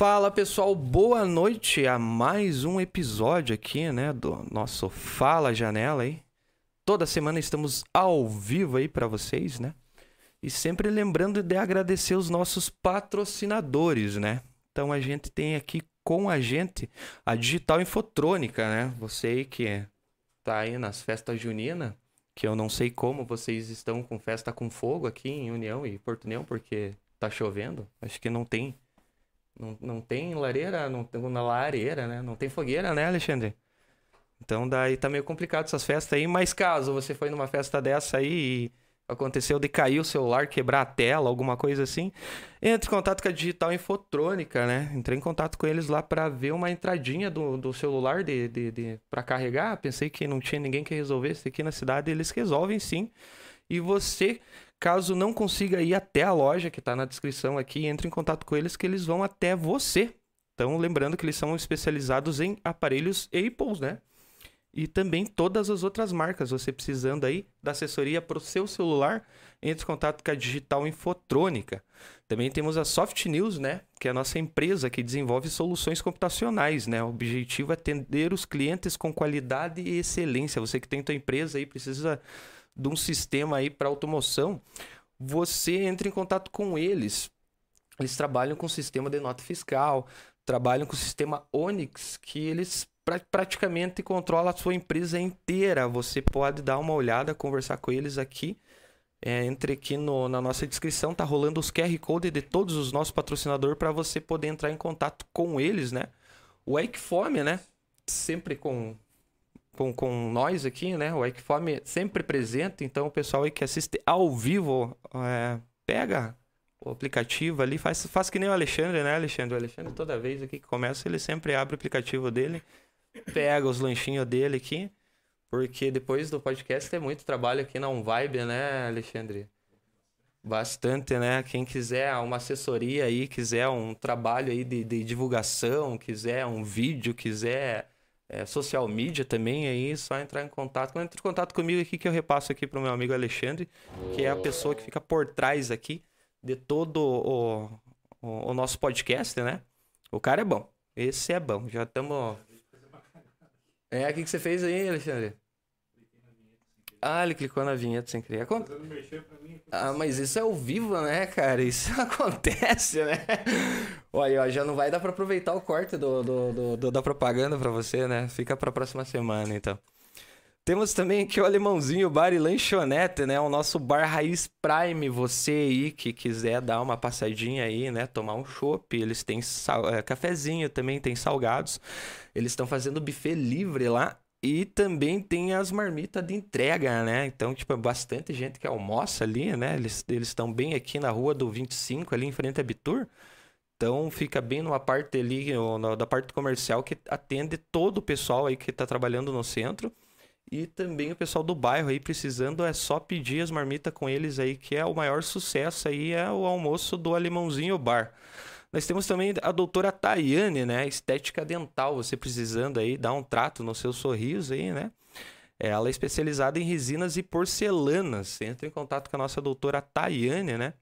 Fala pessoal, boa noite a mais um episódio aqui, né, do nosso Fala Janela aí. Toda semana estamos ao vivo aí para vocês, né? E sempre lembrando de agradecer os nossos patrocinadores, né? Então a gente tem aqui com a gente a Digital Infotrônica, né? Você aí que tá aí nas festas juninas, que eu não sei como vocês estão com festa com fogo aqui em União e Porto União, porque tá chovendo. Acho que não tem não, não tem lareira, não tem na lareira, né? Não tem fogueira, né, Alexandre? Então daí tá meio complicado essas festas aí, mas caso você foi numa festa dessa aí e aconteceu de cair o celular, quebrar a tela, alguma coisa assim, entre em contato com a Digital Infotrônica, né? Entrei em contato com eles lá para ver uma entradinha do, do celular de, de, de para carregar. Pensei que não tinha ninguém que resolvesse aqui na cidade, eles resolvem sim. E você Caso não consiga ir até a loja, que está na descrição aqui, entre em contato com eles que eles vão até você. Então, lembrando que eles são especializados em aparelhos Apple, né? E também todas as outras marcas. Você precisando aí da assessoria para o seu celular, entre em contato com a Digital Infotrônica. Também temos a Soft News, né? Que é a nossa empresa que desenvolve soluções computacionais, né? O objetivo é atender os clientes com qualidade e excelência. Você que tem sua empresa aí precisa de um sistema aí para automoção, você entra em contato com eles. Eles trabalham com o sistema de nota fiscal, trabalham com o sistema Onix, que eles pra, praticamente controlam a sua empresa inteira. Você pode dar uma olhada, conversar com eles aqui. É, entre aqui no, na nossa descrição, tá rolando os QR Code de todos os nossos patrocinadores para você poder entrar em contato com eles, né? O Equifome, né? Sempre com com, com nós aqui, né? O Equifome sempre presente, então o pessoal aí que assiste ao vivo, é, pega o aplicativo ali, faz, faz que nem o Alexandre, né, Alexandre? O Alexandre, toda vez aqui que começa, ele sempre abre o aplicativo dele, pega os lanchinhos dele aqui, porque depois do podcast tem muito trabalho aqui na Vibe, né, Alexandre? Bastante, né? Quem quiser uma assessoria aí, quiser um trabalho aí de, de divulgação, quiser um vídeo, quiser é, social media também, aí só entrar em contato. Entra em contato comigo aqui, que eu repasso aqui para o meu amigo Alexandre, que é a pessoa que fica por trás aqui de todo o, o, o nosso podcast, né? O cara é bom. Esse é bom. Já estamos. É, o que, que você fez aí, Alexandre? Ah, ele clicou na vinheta sem querer. Ah, mas isso é ao vivo, né, cara? Isso acontece, né? Olha, ó, já não vai dar pra aproveitar o corte do, do, do, do da propaganda pra você, né? Fica pra próxima semana, então. Temos também aqui o Alemãozinho Bar e Lanchonete, né? O nosso bar Raiz Prime. Você aí que quiser dar uma passadinha aí, né? Tomar um chopp. Eles têm sal... é, cafezinho também, tem salgados. Eles estão fazendo buffet livre lá. E também tem as marmitas de entrega, né? Então, tipo, é bastante gente que almoça ali, né? Eles estão bem aqui na rua do 25, ali em frente a Bitur. Então, fica bem numa parte ali, da parte comercial, que atende todo o pessoal aí que está trabalhando no centro. E também o pessoal do bairro aí precisando, é só pedir as marmitas com eles aí, que é o maior sucesso aí, é o almoço do Alemãozinho Bar. Nós temos também a doutora Tayane, né? Estética dental, você precisando aí dar um trato no seu sorriso aí, né? Ela é especializada em resinas e porcelanas. Entra em contato com a nossa doutora Tayane, né?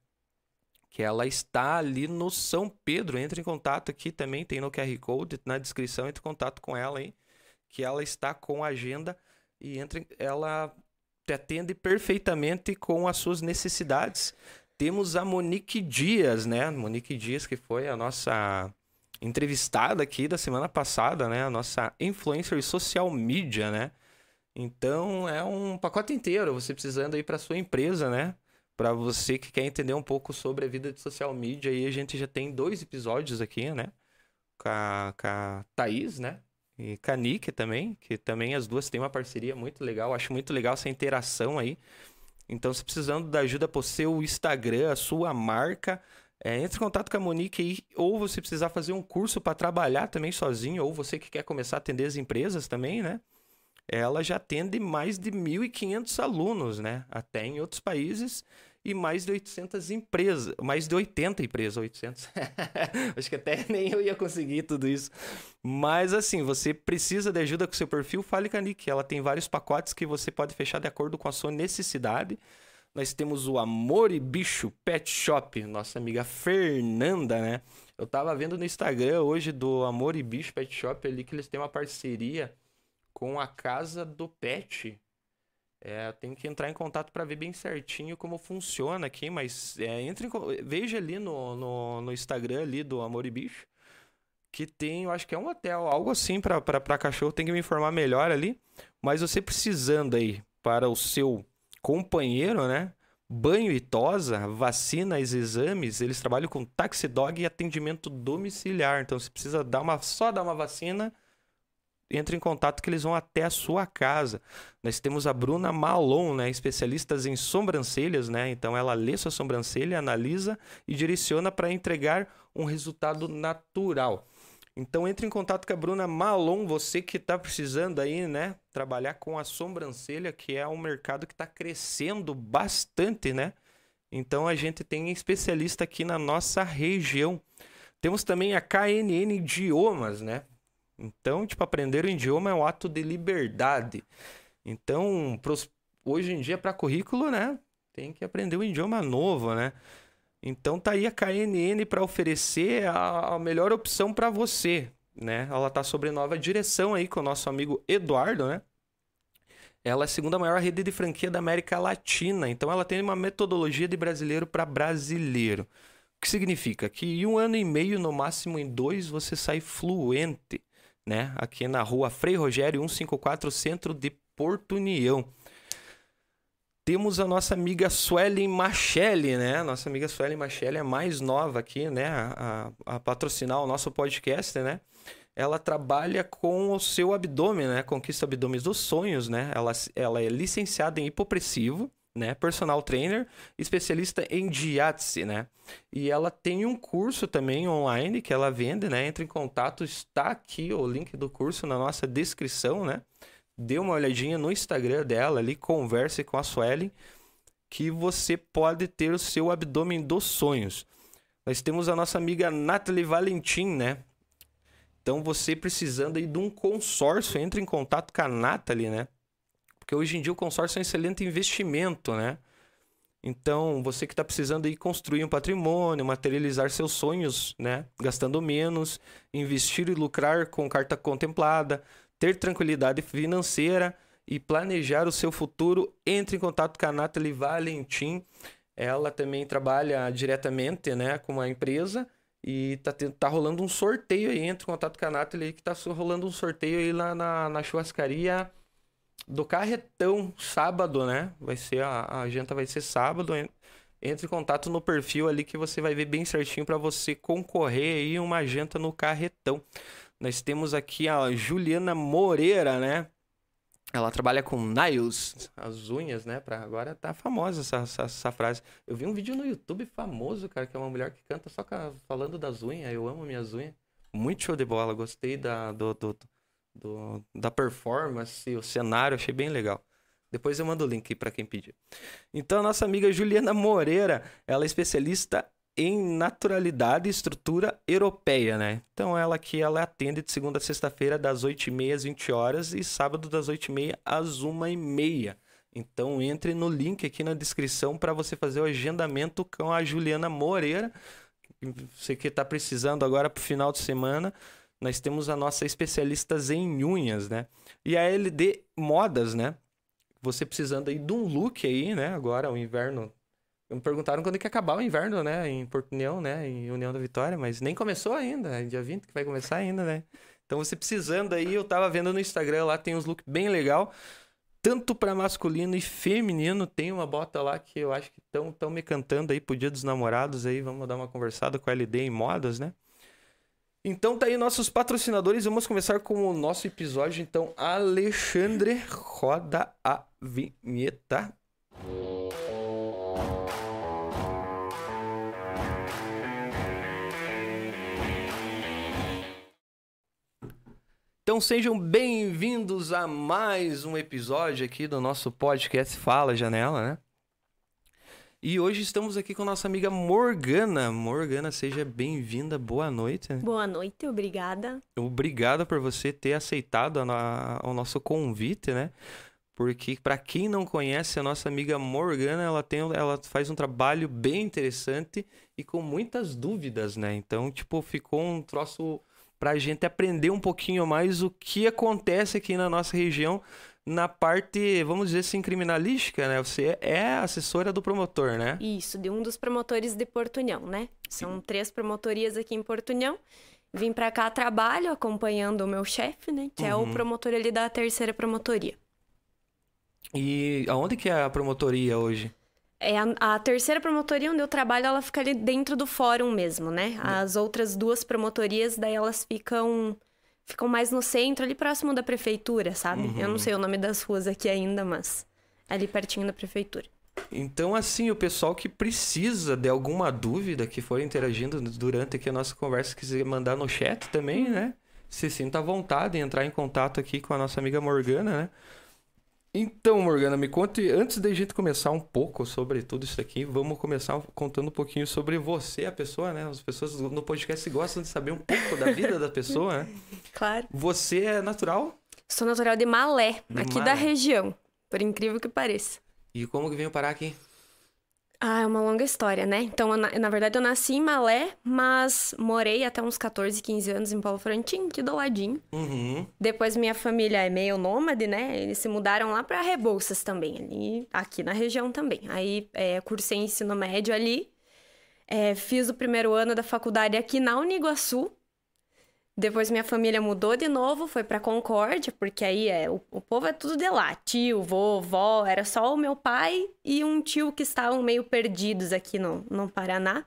Que ela está ali no São Pedro. Entre em contato aqui também, tem no QR Code na descrição. Entre em contato com ela aí, que ela está com a agenda e entre, ela te atende perfeitamente com as suas necessidades temos a Monique Dias, né? Monique Dias, que foi a nossa entrevistada aqui da semana passada, né? A nossa influencer social media, né? Então é um pacote inteiro, você precisando aí para sua empresa, né? Para você que quer entender um pouco sobre a vida de social media, aí a gente já tem dois episódios aqui, né? Com a, com a Thaís, né? E com a Nick também, que também as duas têm uma parceria muito legal. Acho muito legal essa interação aí. Então, se precisando da ajuda para o seu Instagram, a sua marca, é, entre em contato com a Monique aí, ou você precisar fazer um curso para trabalhar também sozinho, ou você que quer começar a atender as empresas também, né? Ela já atende mais de 1.500 alunos, né? Até em outros países e mais de 800 empresas, mais de 80 empresas, 800. Acho que até nem eu ia conseguir tudo isso. Mas assim, você precisa de ajuda com seu perfil, fale com a Nick. Ela tem vários pacotes que você pode fechar de acordo com a sua necessidade. Nós temos o Amor e Bicho Pet Shop, nossa amiga Fernanda, né? Eu tava vendo no Instagram hoje do Amor e Bicho Pet Shop ali que eles têm uma parceria com a Casa do Pet. É, tem que entrar em contato para ver bem certinho como funciona aqui, mas é, entre em, veja ali no, no, no, Instagram ali do Amor e Bicho que tem, eu acho que é um hotel, algo assim para cachorro, tem que me informar melhor ali. Mas você precisando aí para o seu companheiro, né? Banho e tosa, vacinas, exames, eles trabalham com taxi dog e atendimento domiciliar. Então, se precisa dar uma, só dar uma vacina, entre em contato que eles vão até a sua casa. Nós temos a Bruna Malon, né, especialistas em sobrancelhas, né? Então ela lê sua sobrancelha, analisa e direciona para entregar um resultado natural. Então entre em contato com a Bruna Malon, você que está precisando aí, né, trabalhar com a sobrancelha, que é um mercado que está crescendo bastante, né? Então a gente tem especialista aqui na nossa região. Temos também a KNN Idiomas, né? Então, tipo, aprender o idioma é um ato de liberdade. Então, pros... hoje em dia, para currículo, né? Tem que aprender um idioma novo, né? Então tá aí a KNN para oferecer a, a, melhor opção para você, né? Ela tá sobre nova direção aí com o nosso amigo Eduardo, né? Ela é a segunda maior rede de franquia da América Latina, então ela tem uma metodologia de brasileiro para brasileiro. O que significa? Que em um ano e meio, no máximo em dois, você sai fluente, né? Aqui na rua Frei Rogério 154, centro de Porto União temos a nossa amiga Suelen Machelli, né? Nossa amiga Suelen Machelli é mais nova aqui, né? A, a, patrocinar o nosso podcast, né? Ela trabalha com o seu abdômen, né? Conquista abdômenes dos sonhos, né? Ela, ela é licenciada em hipopressivo, né? Personal trainer, especialista em diátese, né? E ela tem um curso também online que ela vende, né? Entre em contato, está aqui o link do curso na nossa descrição, né? dê uma olhadinha no Instagram dela ali, converse com a Suelen, que você pode ter o seu abdômen dos sonhos. Nós temos a nossa amiga Nathalie Valentim, né? Então você precisando aí de um consórcio, entre em contato com a Nathalie, né? Porque hoje em dia o consórcio é um excelente investimento, né? Então, você que está precisando aí construir um patrimônio, materializar seus sonhos, né? Gastando menos, investir e lucrar com carta contemplada, ter tranquilidade financeira e planejar o seu futuro, entre em contato com a Nathalie Valentim. Ela também trabalha diretamente né, com a empresa e tá, tá rolando um sorteio aí. Entre em contato com a Nathalie que tá rolando um sorteio aí lá na, na churrascaria do Carretão, sábado, né? Vai ser a, a janta vai ser sábado. Entre em contato no perfil ali que você vai ver bem certinho para você concorrer aí uma janta no Carretão. Nós temos aqui a Juliana Moreira, né? Ela trabalha com nails, as unhas, né? Pra agora tá famosa essa, essa, essa, frase. Eu vi um vídeo no YouTube famoso, cara, que é uma mulher que canta só falando das unhas. Eu amo minhas unhas. Muito show de bola. Gostei da, do, do, do da performance, o cenário, achei bem legal. Depois eu mando o link para quem pedir. Então, a nossa amiga Juliana Moreira, ela é especialista em naturalidade e estrutura europeia, né? Então ela aqui ela atende de segunda a sexta-feira das 8h30 às 20 horas e sábado das 8h30 às 1h30. Então entre no link aqui na descrição para você fazer o agendamento com a Juliana Moreira. Você que está precisando agora para o final de semana, nós temos a nossa especialistas em unhas, né? E a LD Modas, né? Você precisando aí de um look aí, né? Agora o inverno me perguntaram quando é que acabar o inverno, né? Em Porto União, né? Em União da Vitória, mas nem começou ainda. É dia 20 que vai começar ainda, né? Então você precisando aí, eu tava vendo no Instagram lá, tem uns looks bem legal. Tanto para masculino e feminino, tem uma bota lá que eu acho que estão tão me cantando aí pro Dia dos Namorados aí. Vamos dar uma conversada com a LD em modas, né? Então tá aí nossos patrocinadores. Vamos começar com o nosso episódio. Então, Alexandre, roda a vinheta. Então sejam bem-vindos a mais um episódio aqui do nosso podcast Fala Janela, né? E hoje estamos aqui com nossa amiga Morgana. Morgana, seja bem-vinda, boa noite. Boa noite, obrigada. Obrigado por você ter aceitado a, o nosso convite, né? porque para quem não conhece a nossa amiga Morgana, ela tem ela faz um trabalho bem interessante e com muitas dúvidas, né? Então, tipo, ficou um troço pra gente aprender um pouquinho mais o que acontece aqui na nossa região na parte, vamos dizer assim, criminalística, né? Você é assessora do promotor, né? Isso, de um dos promotores de Portunhão, né? São três promotorias aqui em Portunhão. Vim para cá trabalho acompanhando o meu chefe, né? Que uhum. é o uhum. promotor ali da terceira promotoria. E aonde que é a promotoria hoje? É a, a, terceira promotoria onde eu trabalho, ela fica ali dentro do fórum mesmo, né? Uhum. As outras duas promotorias, daí elas ficam ficam mais no centro, ali próximo da prefeitura, sabe? Uhum. Eu não sei o nome das ruas aqui ainda, mas ali pertinho da prefeitura. Então, assim, o pessoal que precisa de alguma dúvida, que for interagindo durante aqui a nossa conversa, quiser mandar no chat também, uhum. né? Se sinta à vontade em entrar em contato aqui com a nossa amiga Morgana, né? Então, Morgana, me conte, antes da gente começar um pouco sobre tudo isso aqui, vamos começar contando um pouquinho sobre você, a pessoa, né? As pessoas no podcast gostam de saber um pouco da vida da pessoa, né? Claro. Você é natural? Sou natural de Malé, de aqui Malé. da região, por incrível que pareça. E como que veio parar aqui? Ah, é uma longa história, né? Então, na, na, verdade, eu nasci em Malé, mas morei até uns 14, 15 anos em Paulo Frontin, aqui do ladinho. Uhum. Depois, minha família é meio nômade, né? Eles se mudaram lá para Rebouças também, ali, aqui na região também. Aí, é, cursei ensino médio ali. É, fiz o primeiro ano da faculdade aqui na Uniguaçu, depois minha família mudou de novo, foi para Concórdia, porque aí é o, o povo é tudo de lá, tio, vovó, era só o meu pai e um tio que estavam meio perdidos aqui no, no Paraná.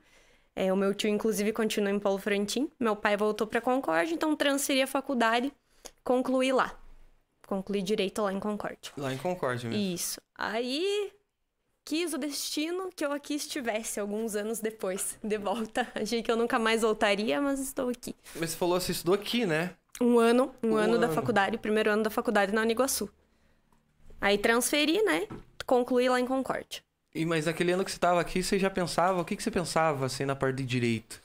É, o meu tio, inclusive, continua em Paulo Frontin. Meu pai voltou para Concórdia, então transferi a faculdade, concluí lá. Concluí direito lá em Concórdia. Lá em Concórdia mesmo. Isso. Aí quis o destino que eu aqui estivesse alguns anos depois, de volta. Achei que eu nunca mais voltaria, mas estou aqui. Mas você falou, você estudou aqui, né? Um ano, um, um ano, ano, da faculdade, primeiro ano da faculdade na Uniguaçu. Aí transferi, né? Concluí lá em Concórdia. E mas naquele ano que você estava aqui, você já pensava, o que, que você pensava assim na parte de direito?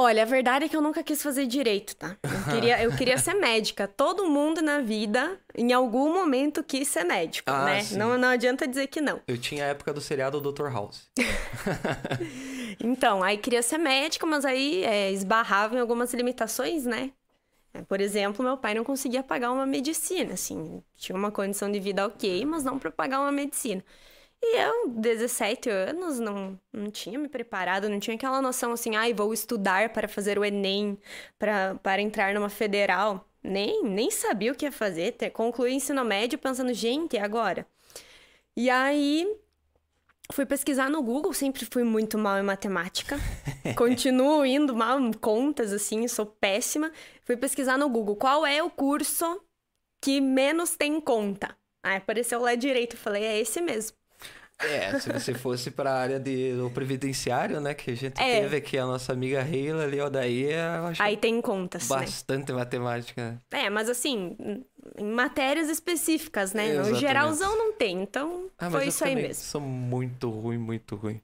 Olha, a verdade é que eu nunca quis fazer direito, tá? Eu queria, eu queria ser médica. Todo mundo na vida, em algum momento, quis ser médico, ah, né? Não, não adianta dizer que não. Eu tinha a época do seriado Dr. House. então, aí queria ser médica, mas aí é, esbarrava em algumas limitações, né? É, por exemplo, meu pai não conseguia pagar uma medicina, assim, tinha uma condição de vida ok, mas não para pagar uma medicina. E eu, 17 anos, não, não tinha me preparado, não tinha aquela noção assim, ai, ah, vou estudar para fazer o Enem, pra, para entrar numa federal. Nem, nem sabia o que ia fazer. Concluí o ensino médio pensando, gente, e agora? E aí fui pesquisar no Google, sempre fui muito mal em matemática. Continuo indo mal em contas, assim, sou péssima. Fui pesquisar no Google qual é o curso que menos tem conta. Aí apareceu lá direito, falei, é esse mesmo. É, se você fosse para a área de, do previdenciário, né? Que a gente é. teve aqui a nossa amiga Reila ali, ó, daí eu acho Aí tem contas, né? Bastante né? matemática. É, mas assim, em matérias específicas, né? Exatamente. No geralzão não tem, então ah, foi isso aí mesmo. Sou muito ruim, muito ruim.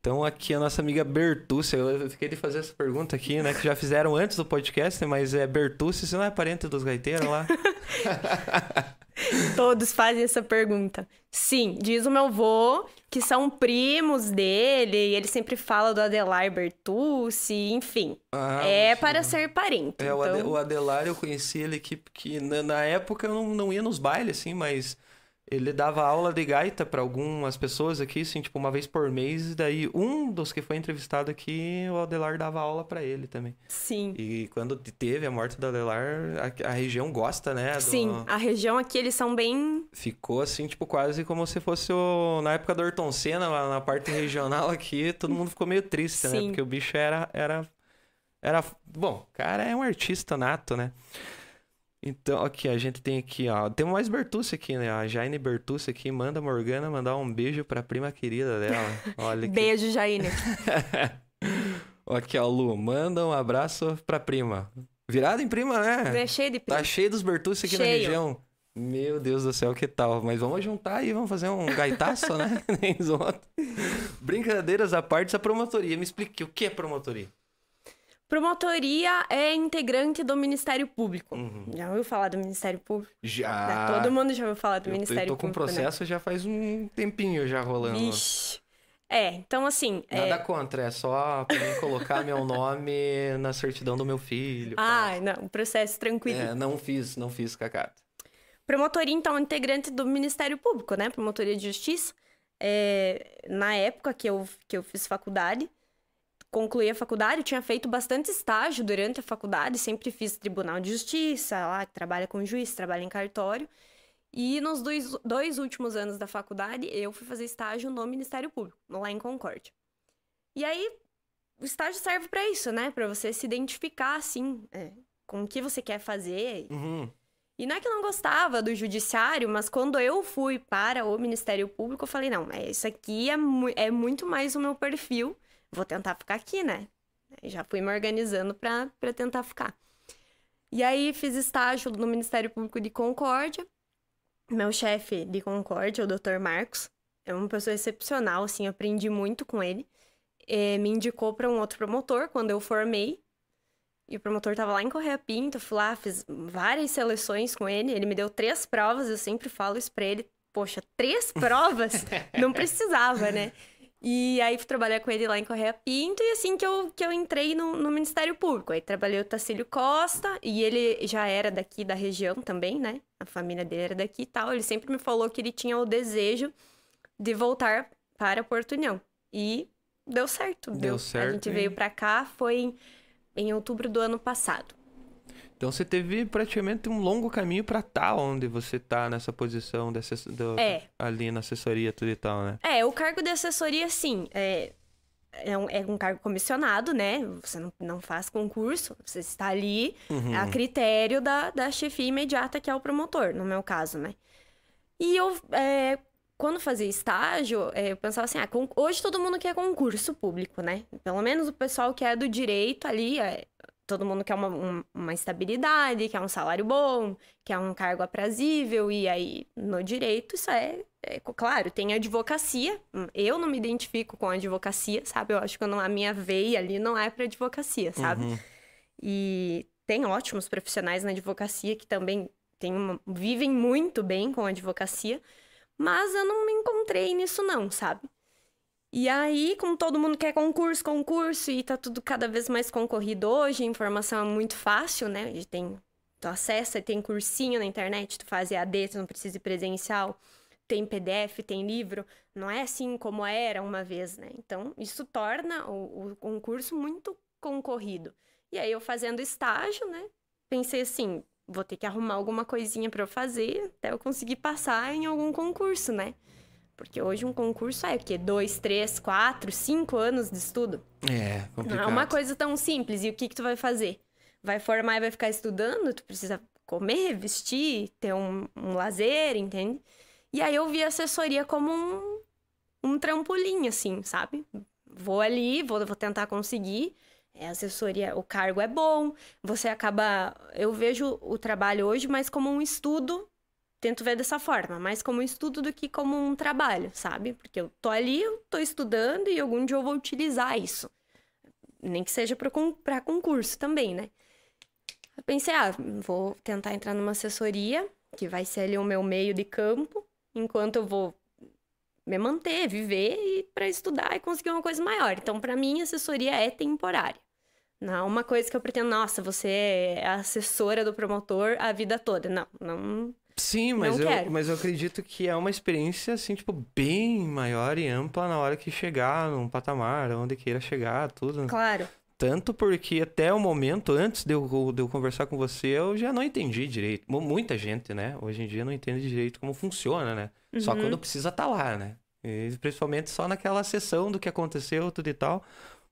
Então aqui a nossa amiga Bertucci, eu fiquei de fazer essa pergunta aqui, né? Que já fizeram antes do podcast, mas é Bertucci, você não é parente dos gaiteiros lá? Todos fazem essa pergunta. Sim, diz o meu avô que são primos dele, e ele sempre fala do Adelar Bertucci, enfim. Ah, é sim. para ser parente. É, então... o Adelar eu conheci ele que, que na, na época eu não, não ia nos bailes, assim, mas ele dava aula de gaita para algumas pessoas aqui, assim, tipo, uma vez por mês. E daí, um dos que foi entrevistado aqui, o Adelar dava aula para ele também. Sim. E quando teve a morte do Adelar, a, a região gosta, né? Do... Sim, a região aqui, eles são bem... Ficou, assim, tipo, quase como se fosse o... Na época do Ayrton Senna, lá na parte regional aqui, todo mundo ficou meio triste, né? Sim. né? Porque o bicho era... era... Era... Bom, cara é um artista nato, né? Então, aqui, a gente tem aqui, ó. Tem mais Bertucci aqui, né? A Jaine Bertucci aqui manda a Morgana mandar um beijo pra prima querida dela. Olha Beijo, Jaine. aqui, ó, Lu, manda um abraço pra prima. Virada em prima, né? É cheio de prima. Tá cheio dos Bertucci aqui cheio. na região. Meu Deus do céu, que tal? Mas vamos juntar aí, vamos fazer um gaitaço, né? Nem Brincadeiras à parte, essa promotoria. Me explique, o que é promotoria? Promotoria é integrante do Ministério Público. Uhum. Já ouviu falar do Ministério Público? Já. Todo mundo já ouviu falar do eu, Ministério eu tô com Público. né? processo já faz um tempinho já rolando. Vixe. É, então assim. Nada é... contra, é só pra mim colocar meu nome na certidão do meu filho. Ah, não, processo tranquilo. É, não fiz, não fiz, Cacata. Promotoria, então, integrante do Ministério Público, né? Promotoria de Justiça. É, na época que eu, que eu fiz faculdade, concluí a faculdade, tinha feito bastante estágio durante a faculdade, sempre fiz Tribunal de Justiça, lá que trabalha com juiz, trabalha em cartório. E nos dois, dois últimos anos da faculdade, eu fui fazer estágio no Ministério Público, lá em Concórdia. E aí, o estágio serve para isso, né? Para você se identificar, assim, é, com o que você quer fazer. Uhum. E não é que eu não gostava do judiciário, mas quando eu fui para o Ministério Público, eu falei, não, é, isso aqui é, mu é muito mais o meu perfil, vou tentar ficar aqui, né? E já fui me organizando para tentar ficar. E aí fiz estágio no Ministério Público de Concórdia. Meu chefe de Concórdia, o Dr. Marcos, é uma pessoa excepcional, assim, aprendi muito com ele. É, me indicou para um outro promotor quando eu formei. E o promotor tava lá em Correia Pinto, fui lá, fiz várias seleções com ele. Ele me deu três provas, eu sempre falo isso pra ele. Poxa, três provas? Não precisava, né? E aí fui trabalhar com ele lá em Correia Pinto e assim que eu, que eu entrei no, no Ministério Público. Aí trabalhei o Tacílio Costa e ele já era daqui da região também, né? A família dele era daqui e tal. Ele sempre me falou que ele tinha o desejo de voltar para Porto União. E deu certo. Deu certo, A gente hein? veio pra cá, foi em, em outubro do ano passado. Então você teve praticamente um longo caminho pra estar onde você tá nessa posição de assess- do- É. ali na assessoria tudo e tal, né? É, o cargo de assessoria, sim, é, é, um, é um cargo comissionado, né? Você não, não faz concurso, você está ali Uhum. a critério da, da chefia imediata, que é o promotor, no meu caso, né? E eu, é, quando fazia estágio, é, eu pensava assim, ah, hoje todo mundo quer concurso público, né? Pelo menos o pessoal que é do direito ali, é, todo mundo quer uma, um- uma estabilidade, quer um salário bom, quer um cargo aprazível, e aí no direito isso é, é claro, tem advocacia, hum, eu não me identifico com a advocacia, sabe? Eu acho que eu não- a minha veia ali não é para advocacia, sabe? Uhum. E tem ótimos profissionais na advocacia que também tem uma- vivem muito bem com a advocacia, mas eu não me encontrei nisso não, sabe? E aí, como todo mundo quer concurso, concurso, e tá tudo cada vez mais concorrido hoje, a informação é muito fácil, né? A gente tem, tu acessa, tem cursinho na internet, tu faz EAD, tu não precisa ir presencial, tem PDF, tem livro, não é assim como era uma vez, né? Então, isso torna o, o concurso muito concorrido. E aí, eu fazendo estágio, né? Pensei assim, vou ter que arrumar alguma coisinha pra eu fazer até eu conseguir passar em algum concurso, né? Porque hoje um concurso é o quê? Dois, três, quatro, cinco anos de estudo. É, Não complicado. é uma coisa tão simples. E o que, que tu vai fazer? Vai formar e vai ficar estudando? Tu precisa comer, vestir, ter um, um lazer, entende? E aí eu vi a assessoria como um, um trampolim, assim, sabe? Vou ali, vou, vou tentar conseguir. É, assessoria, o cargo é bom. Você acaba. Eu vejo o trabalho hoje mais como um estudo. Tento ver dessa forma, mais como um estudo do que como um trabalho, sabe? Porque eu tô ali, eu tô estudando e algum dia eu vou utilizar isso. Nem que seja para concurso também, né? Eu pensei, ah, vou tentar entrar numa assessoria, que vai ser ali o meu meio de campo, enquanto eu vou me manter, viver e para estudar e conseguir uma coisa maior. Então, para mim, assessoria é temporária. Não é uma coisa que eu pretendo, nossa, você é assessora do promotor a vida toda. Não, não. Sim, mas Não eu, quero. mas eu acredito que é uma experiência, assim, tipo, bem maior e ampla na hora que chegar num patamar, onde queira chegar, tudo. Claro. Tanto porque até o momento, antes de eu, de eu conversar com você, eu já não entendi direito. Mu- Muita gente, né? Hoje em dia não entende direito como funciona, né? Só Uhum. quando precisa estar lá, né? E principalmente só naquela sessão do que aconteceu, tudo e tal.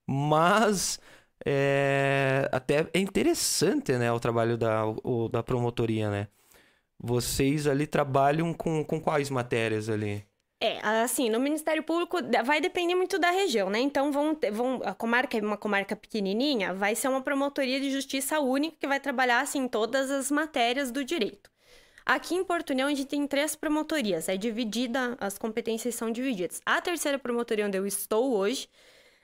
Mas é, até é interessante, né? O trabalho da, o- da promotoria, né? Vocês ali trabalham com, com quais matérias ali? É, assim, no Ministério Público vai depender muito da região, né? Então vão, vão a comarca é uma comarca pequenininha, vai ser uma promotoria de justiça única que vai trabalhar assim todas as matérias do direito. Aqui em Porto União a gente tem três promotorias, é dividida, as competências são divididas. A terceira promotoria onde eu estou hoje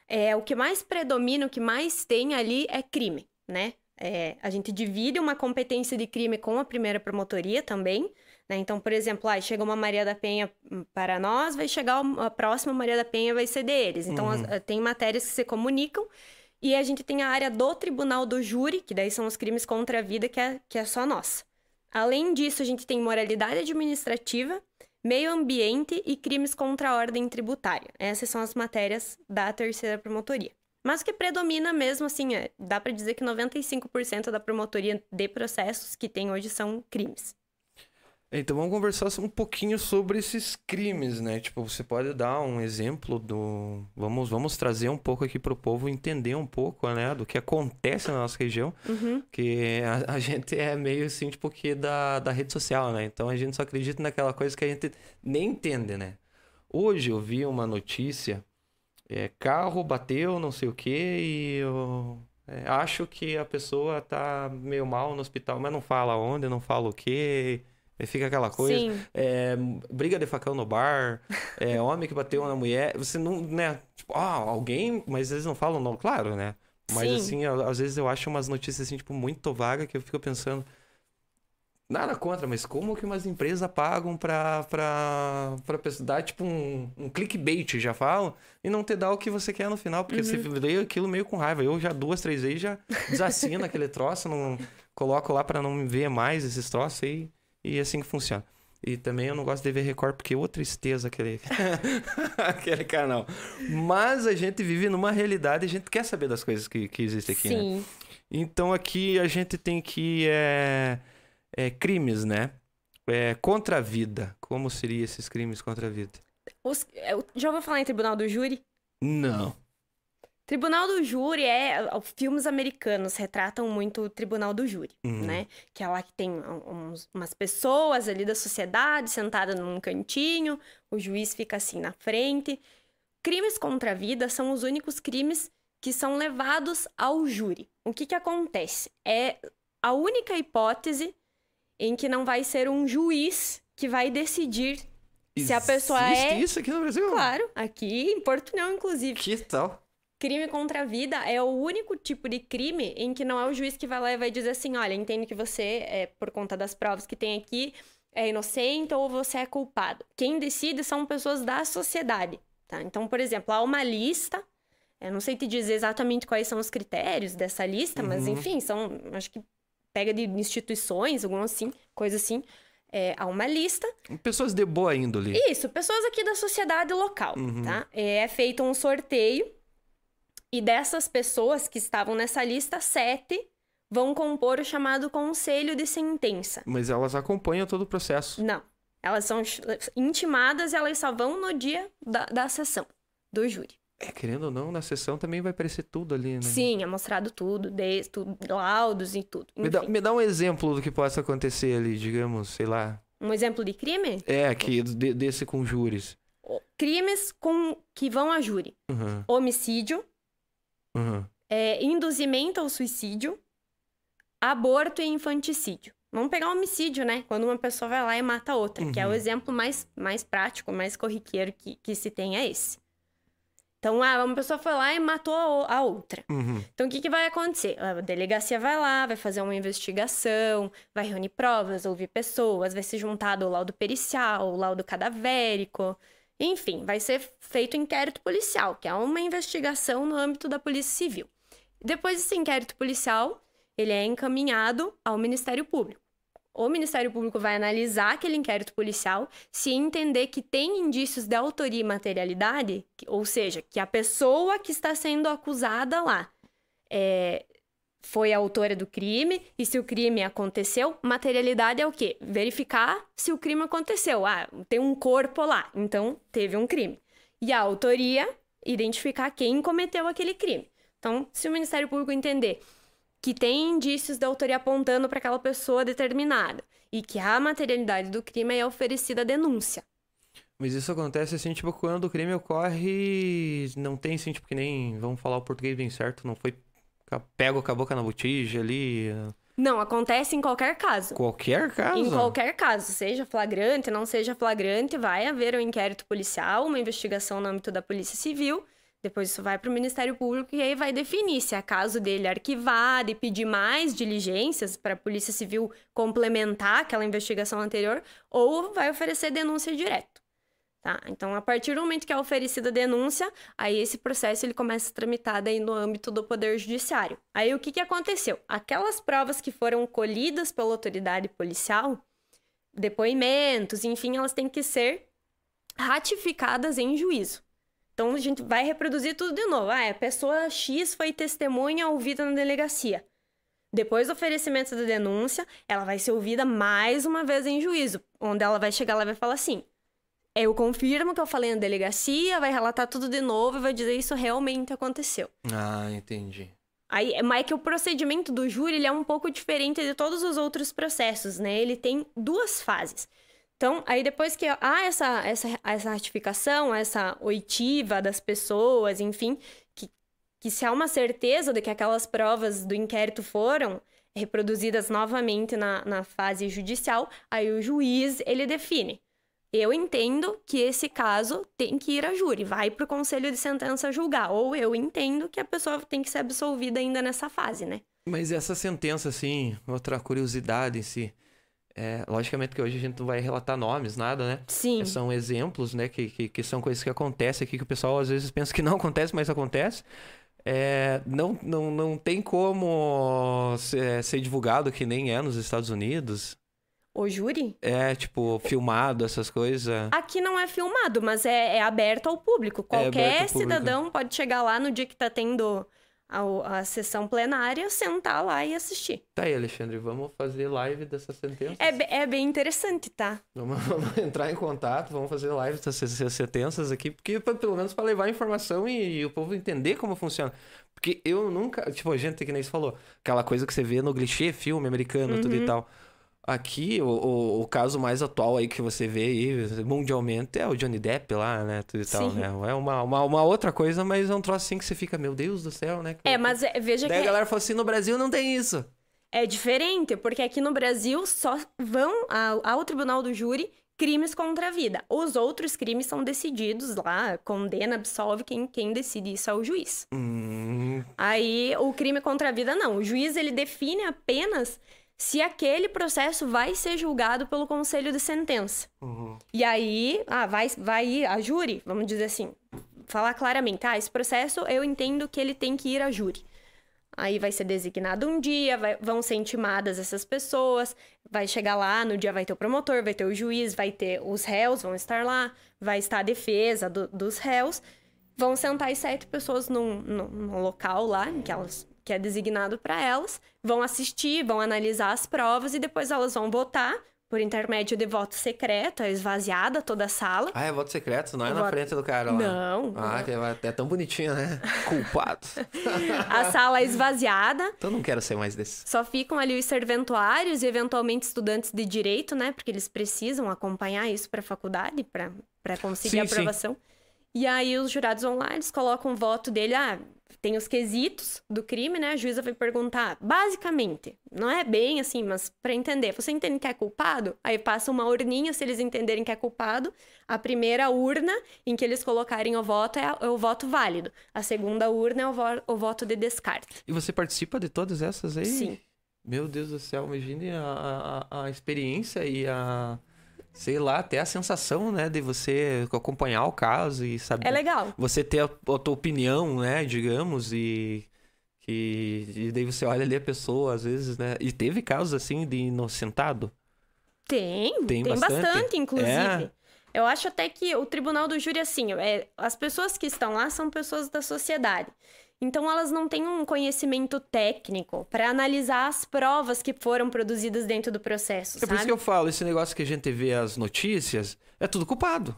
é, o que mais predomina, o que mais tem ali é crime, né? É, a gente divide uma competência de crime com a primeira promotoria também. Né? Então, por exemplo, ah, chega uma Maria da Penha para nós, vai chegar a próxima Maria da Penha vai ser deles. Então, uhum. as, tem matérias que se comunicam. E a gente tem a área do tribunal do júri, que daí são os crimes contra a vida, que é, que é só nossa. Além disso, a gente tem moralidade administrativa, meio ambiente e crimes contra a ordem tributária. Essas são as matérias da terceira promotoria. Mas o que predomina mesmo, assim, é, dá para dizer que 95% da promotoria de processos que tem hoje são crimes. Então vamos conversar um pouquinho sobre esses crimes, né? Tipo, você pode dar um exemplo do. Vamos, vamos trazer um pouco aqui para o povo entender um pouco, né? Do que acontece na nossa região. Uhum. Que a, a, gente é meio assim, tipo, que da, da rede social, né? Então a gente só acredita naquela coisa que a gente nem entende, né? Hoje eu vi uma notícia é, carro bateu, não sei o que, e eu é, acho que a pessoa tá meio mal no hospital, mas não fala onde, não fala o que. Fica aquela coisa. É, briga de facão no bar, é, homem que bateu na mulher. Você não, né? Tipo, ah, alguém, mas eles não falam não, claro, né? Mas Sim. assim, às vezes eu acho umas notícias assim, tipo, muito vagas que eu fico pensando. Nada contra, mas como que umas empresas pagam pra, pra, pra pessoa dar, tipo, um, um clickbait, já falam, e não te dá o que você quer no final, porque uhum. você lê aquilo meio com raiva. Eu já duas, três vezes já desassino aquele troço, não coloco lá para não ver mais esses troços aí, e é assim que funciona. E também eu não gosto de ver Record, porque ô tristeza aquele, aquele canal. Mas a gente vive numa realidade e a gente quer saber das coisas que, que existem aqui, né? Sim. né? Então aqui a gente tem que... É é, crimes, né? É, contra a vida. Como seriam esses crimes contra a vida? Os, é, já ouviu falar em Tribunal do Júri? Não. Tribunal do Júri é. Filmes americanos retratam muito o Tribunal do Júri, uhum. né? Que é lá que tem uns, umas pessoas ali da sociedade sentadas num cantinho, o juiz fica assim na frente. Crimes contra a vida são os únicos crimes que são levados ao júri. O que, que acontece? É a única hipótese em que não vai ser um juiz que vai decidir Existe se a pessoa é. isso aqui no Brasil? Claro, aqui em Portunhol, inclusive. Que tal? Crime contra a vida é o único tipo de crime em que não é o juiz que vai lá e vai dizer assim: olha, entendo que você, é, por conta das provas que tem aqui, é inocente ou você é culpado. Quem decide são pessoas da sociedade, tá? Então, por exemplo, há uma lista. Eu não sei te dizer exatamente quais são os critérios dessa lista, uhum. mas enfim, são, acho que pega de instituições, alguma assim, coisa assim. É, há uma lista. Pessoas de boa índole. Isso, pessoas aqui da sociedade local, uhum. tá? É feito um sorteio e dessas pessoas que estavam nessa lista, sete vão compor o chamado conselho de sentença. Mas elas acompanham todo o processo? Não. Elas são intimadas e elas só vão no dia da, da sessão do júri. É, querendo ou não, na sessão também vai aparecer tudo ali, né? Sim, é mostrado tudo, de, tudo laudos e tudo. Me dá, me dá, um exemplo do que possa acontecer ali, digamos, sei lá. Um exemplo de crime? É, aqui, de, desse com júris. Crimes com, que vão a júri. Uhum. Homicídio, uhum. É, induzimento ao suicídio, aborto e infanticídio. Vamos pegar homicídio, né? Quando uma pessoa vai lá e mata outra, uhum. que é o uhum. exemplo mais, mais prático, mais corriqueiro que, que se tem é esse. Então, ah, uma pessoa foi lá e matou a outra. Uhum. Então, o que, que vai acontecer? A delegacia vai lá, vai fazer uma investigação, vai reunir provas, ouvir pessoas, vai ser juntado o laudo pericial, o laudo cadavérico. Enfim, vai ser feito inquérito policial, que é uma investigação no âmbito da Polícia Civil. Depois desse inquérito policial, ele é encaminhado ao Ministério Público o Ministério Público vai analisar aquele inquérito policial, se entender que tem indícios de autoria e materialidade, ou seja, que a pessoa que está sendo acusada lá é, foi a autora do crime, e se o crime aconteceu, materialidade é o quê? Verificar se o crime aconteceu. Ah, tem um corpo lá, então teve um crime. E a autoria, identificar quem cometeu aquele crime. Então, se o Ministério Público entender que tem indícios da autoria apontando para aquela pessoa determinada e que a materialidade do crime é oferecida a denúncia. Mas isso acontece assim, tipo, quando o crime ocorre, não tem assim, tipo, que nem, vamos falar o português bem certo, não foi pego com a boca na botija ali. Não, acontece em qualquer caso. Qualquer caso? Em qualquer caso, seja flagrante, não seja flagrante, vai haver um inquérito policial, uma investigação no âmbito da Polícia Civil, Depois isso vai para o Ministério Público e aí vai definir se é caso dele arquivado e pedir mais diligências para a Polícia Civil complementar aquela investigação anterior ou vai oferecer denúncia direto. Tá? Então, a partir do momento que é oferecida a denúncia, aí esse processo ele começa a tramitar daí no âmbito do Poder Judiciário. Aí o que, que aconteceu? Aquelas provas que foram colhidas pela autoridade policial, depoimentos, enfim, elas têm que ser ratificadas em juízo. Então a gente vai reproduzir tudo de novo. Ah, a pessoa X foi testemunha ouvida na delegacia. Depois do oferecimento da denúncia, ela vai ser ouvida mais uma vez em juízo, onde ela vai chegar lá e vai falar assim: eu confirmo que eu falei na delegacia, vai relatar tudo de novo e vai dizer isso realmente aconteceu. Ah, entendi. Aí, mas é que o procedimento do júri ele é um pouco diferente de todos os outros processos, né? Ele tem duas fases. Então, aí depois que há essa, essa, essa ratificação, essa oitiva das pessoas, enfim, que, que se há uma certeza de que aquelas provas do inquérito foram reproduzidas novamente na, na fase judicial, aí o juiz, ele define. Eu entendo que esse caso tem que ir a júri, vai para o conselho de sentença julgar. Ou eu entendo que a pessoa tem que ser absolvida ainda nessa fase, né? Mas essa sentença, assim, outra curiosidade em si. É, logicamente que hoje a gente não vai relatar nomes, nada, né? Sim. São exemplos, né? Que, que, que são coisas que acontecem aqui, que o pessoal às vezes pensa que não acontece, mas acontece. É, não, não, não tem como ser, ser, divulgado que nem é nos Estados Unidos. O júri? É, tipo, filmado, essas coisas. Aqui não é filmado, mas é, é aberto ao público. É Qualquer ao público. cidadão pode chegar lá no dia que tá tendo a, a sessão plenária, sentar lá e assistir. Tá aí, Alexandre, vamos fazer live dessa sentença. É, é bem interessante, tá? Vamos, vamos, entrar em contato, vamos fazer live dessas sentenças aqui, porque pelo menos para levar informação e, e, o povo entender como funciona. Porque eu nunca, tipo, a gente, que nem você falou, aquela coisa que você vê no clichê, filme americano, uhum. tudo e uhum. tal. Aqui, o, o, caso mais atual aí que você vê aí, mundialmente, é o Johnny Depp lá, né? Tudo e Sim. tal, né? É uma, uma, uma, outra coisa, mas é um troço assim que você fica, meu Deus do céu, né? É, mas é, veja Daí que... a galera fala assim, no Brasil não tem isso. É diferente, porque aqui no Brasil só vão ao, ao tribunal do júri crimes contra a vida. Os outros crimes são decididos lá, condena, absolve, quem, quem decide isso é o juiz. Hum. Aí, o crime contra a vida, não. O juiz, ele define apenas se aquele processo vai ser julgado pelo conselho de sentença. Uhum. E aí, ah, vai, vai ir a júri, vamos dizer assim, falar claramente, ah, esse processo eu entendo que ele tem que ir a júri. Aí vai ser designado um dia, vai, vão ser intimadas essas pessoas, vai chegar lá, no dia vai ter o promotor, vai ter o juiz, vai ter os réus, vão estar lá, vai estar a defesa do, dos réus, vão sentar as sete pessoas num, num, num local lá, em que elas que é designado para elas, vão assistir, vão analisar as provas e depois elas vão votar por intermédio de voto secreto, é esvaziada toda a sala. Ah, é voto secreto, não é na frente do cara lá. Não. Ah. É, é tão bonitinho, né? Culpado. a sala é esvaziada. Então não quero ser mais desse. Só ficam ali os serventuários e eventualmente estudantes de direito, né? Porque eles precisam acompanhar isso para a faculdade, para conseguir sim, a aprovação. Sim. E aí os jurados vão lá, eles colocam o voto dele, ah, tem os quesitos do crime, né? A juíza vai perguntar, basicamente, não é bem assim, mas para entender, você entende que é culpado? Aí passa uma urninha, se eles entenderem que é culpado. A primeira urna em que eles colocarem o voto é, é o voto válido. A segunda urna é o, vo o voto de descarte. E você participa de todas essas aí? Sim. Meu Deus do céu, imagine a, a, a experiência e a sei lá, até a sensação, né, de você acompanhar o caso e saber. É legal. Você ter a, a tua opinião, né, digamos, e que e daí você olha ali a pessoa, às vezes, né? E teve casos assim de inocentado? Tem, tem, tem bastante, bastante inclusive. É. Eu acho até que o tribunal do júri, assim, é, as pessoas que estão lá são pessoas da sociedade. Então, elas não têm um conhecimento técnico para analisar as provas que foram produzidas dentro do processo. É sabe? por isso que eu falo: esse negócio que a gente vê as notícias é tudo culpado.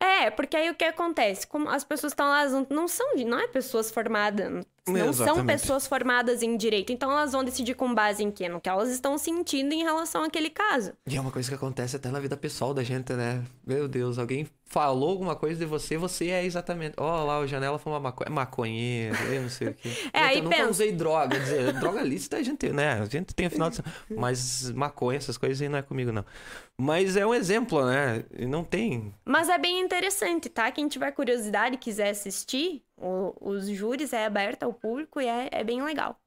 É, porque aí o que acontece? Como as pessoas estão lá, não são, não é pessoas formadas, não Exatamente. são pessoas formadas em direito. Então elas vão decidir com base em quê? No que elas estão sentindo em relação àquele caso. E é uma coisa que acontece até na vida pessoal da gente, né? Meu Deus, alguém falou alguma coisa de você, você é exatamente. Ó, lá, o Janela foi uma maco... é maconheiro, eu não sei o quê. É, aí eu nunca pensa. usei droga. quer Dizer, droga lícita a gente, né? A gente tem final de. Mas maconha, essas coisas aí não é comigo, não. Mas é um exemplo, né? E Não tem. Mas é bem interessante, tá? Quem tiver curiosidade e quiser assistir, o- os júris é aberto ao público e é, é bem legal.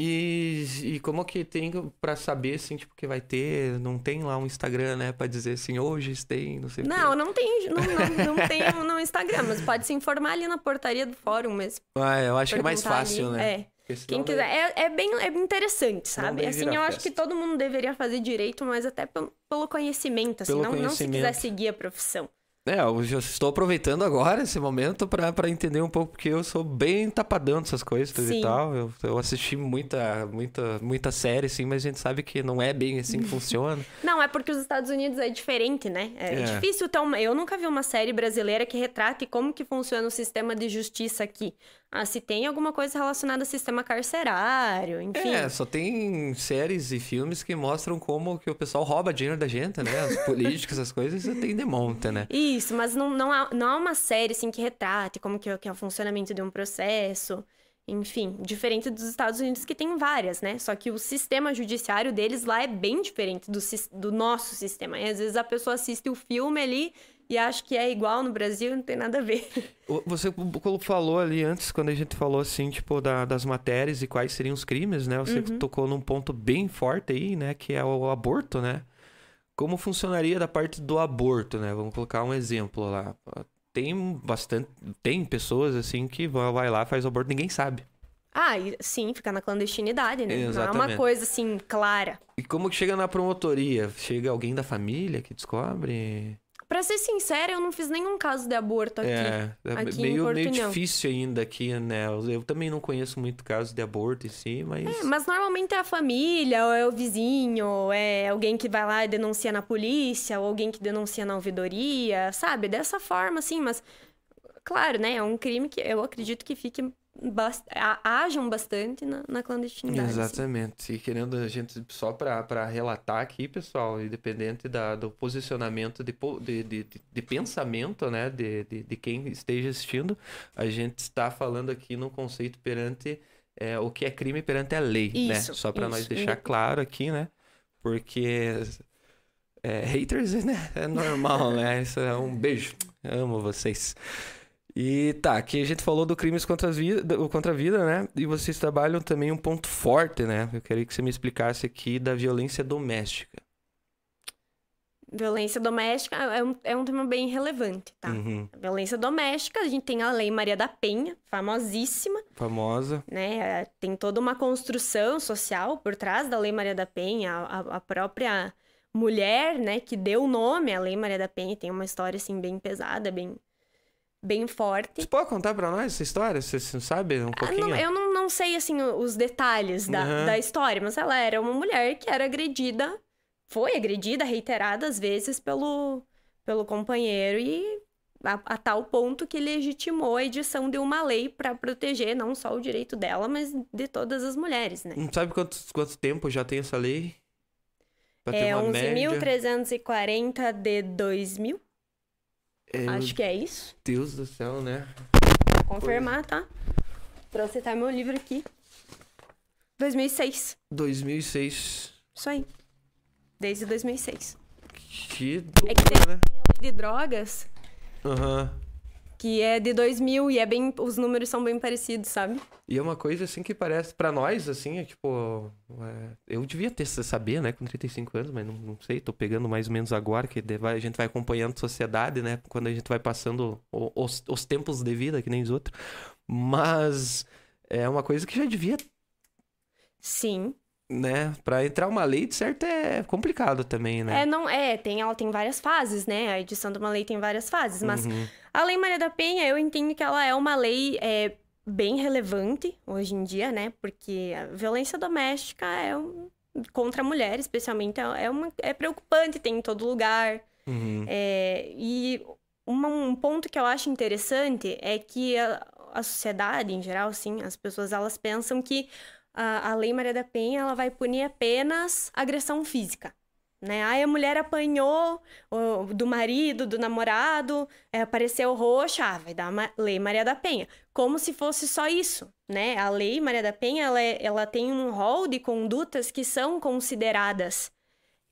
E, e como que tem pra saber, assim, tipo, que vai ter? Não tem lá um Instagram, né? Pra dizer assim, hoje tem, não sei. Não, não tem, não, não, não tem no Instagram, mas pode se informar ali na portaria do fórum mesmo. Ah, eu acho que é mais fácil, ali. né? É. Quem quiser. É, é bem é interessante, sabe? Assim, eu acho que todo mundo deveria fazer direito, mas até pelo, pelo conhecimento, assim. Pelo não, não se quiser conhecimento. seguir a profissão. É, eu já estou aproveitando agora esse momento pra entender um pouco, porque eu sou bem tapadão dessas coisas Sim. e tal. Eu, eu assisti muita, muita, muita série, sim, mas a gente sabe que não é bem assim que funciona. Não, é porque os Estados Unidos é diferente, né? É, É. difícil ter uma. Eu nunca vi uma série brasileira que retrate como que funciona o sistema de justiça aqui. Ah, se tem alguma coisa relacionada ao sistema carcerário, enfim. É, só tem séries e filmes que mostram como que o pessoal rouba dinheiro da gente, né? Os políticos, essas coisas, você tem de monta, né? Isso, mas não, não, há, não há uma série assim que retrate como que, é- que é o funcionamento de um processo. Enfim, diferente dos Estados Unidos, que tem várias, né? Só que o sistema judiciário deles lá é bem diferente do, do nosso sistema. E às vezes a pessoa assiste o filme ali e acha que é igual no Brasil, não tem nada a ver. Você falou ali antes, quando a gente falou assim, tipo, da- das matérias e quais seriam os crimes, né? Você Uhum. tocou num ponto bem forte aí, né? Que é o aborto, né? Como funcionaria da parte do aborto, né? Vamos colocar um exemplo lá. Tem bastante. Tem pessoas assim que vai lá, faz o aborto, ninguém sabe. Ah, sim, fica na clandestinidade, né? Não é Exatamente. uma coisa assim clara. E como que chega na promotoria? Chega alguém da família que descobre? Pra ser sincera, eu não fiz nenhum caso de aborto aqui. É, é aqui meio, meio difícil ainda aqui, né? Eu também não conheço muito casos de aborto em si, mas. É, mas normalmente é a família, ou é o vizinho, ou é alguém que vai lá e denuncia na polícia, ou alguém que denuncia na ouvidoria, sabe? Dessa forma, assim, mas. Claro, né? É um crime que eu acredito que fique. Bas- a- Hajam bastante na, na clandestinidade. assim. Exatamente. E querendo a gente, só para relatar aqui, pessoal, independente da, do posicionamento de, de, de, de- pensamento, né, de, de, de quem esteja assistindo, a gente está falando aqui no conceito perante é, o que é crime perante a lei, né? Isso, Só para nós deixar claro aqui, né? Porque é, haters, né? É normal, né? Isso é um beijo. Amo vocês. E tá, aqui a gente falou do crimes contra a vida, contra a vida, né? E vocês trabalham também um ponto forte, né? Eu queria que você me explicasse aqui da violência doméstica. Violência doméstica é um, é um tema bem relevante, tá? Uhum. A violência doméstica, a gente tem a Lei Maria da Penha, famosíssima, Famosa. né? É, Tem toda uma construção social por trás da Lei Maria da Penha, a, a própria mulher, né, que deu o nome à Lei Maria da Penha, tem uma história, assim, bem pesada, bem, bem forte. Você pode contar pra nós essa história? Você, você sabe um Ah, pouquinho? não, eu não, não sei, assim, os detalhes da, Uhum. da história, mas ela era uma mulher que era agredida, foi agredida reiteradas vezes pelo, pelo companheiro e a, a tal ponto que legitimou a edição de uma lei para proteger não só o direito dela, mas de todas as mulheres, né? Não sabe quanto, quanto tempo já tem essa lei? Pra É uma média? 11.340 de 2000, É, acho que é isso. Deus do céu, né? Confirmar, tá? Trouxe até meu livro aqui. 2006, 2006. isso aí. Desde 2006. Que É que né? Tem lei de drogas, Aham. Que é de 2000 e é bem, os números são bem parecidos, sabe? E é uma coisa assim que parece, pra nós, assim, é tipo. é, eu devia ter saber, né, com 35 anos, mas não, não sei, tô pegando mais ou menos agora, que a gente vai acompanhando a sociedade, né, quando a gente vai passando os, os tempos de vida, que nem os outros. Mas é uma coisa que já devia, Sim. Né, pra entrar uma lei, de certo, é complicado também, né? É, não, é, tem, ela tem várias fases, né? A edição de uma lei tem várias fases, mas Uhum. a Lei Maria da Penha, eu entendo que ela é uma lei é, bem relevante hoje em dia, né? Porque a violência doméstica é um, contra a mulher, especialmente, é, é uma, é preocupante, tem em todo lugar. Uhum. É, e uma- um ponto que eu acho interessante é que a, a sociedade, em geral, assim, as pessoas, elas pensam que a, a Lei Maria da Penha, ela vai punir apenas agressão física. né? Aí a mulher apanhou o, do marido, do namorado, é, apareceu roxa, ah, vai dar uma lei Maria da Penha. Como se fosse só isso, né? A lei Maria da Penha, ela, é, ela tem um rol de condutas que são consideradas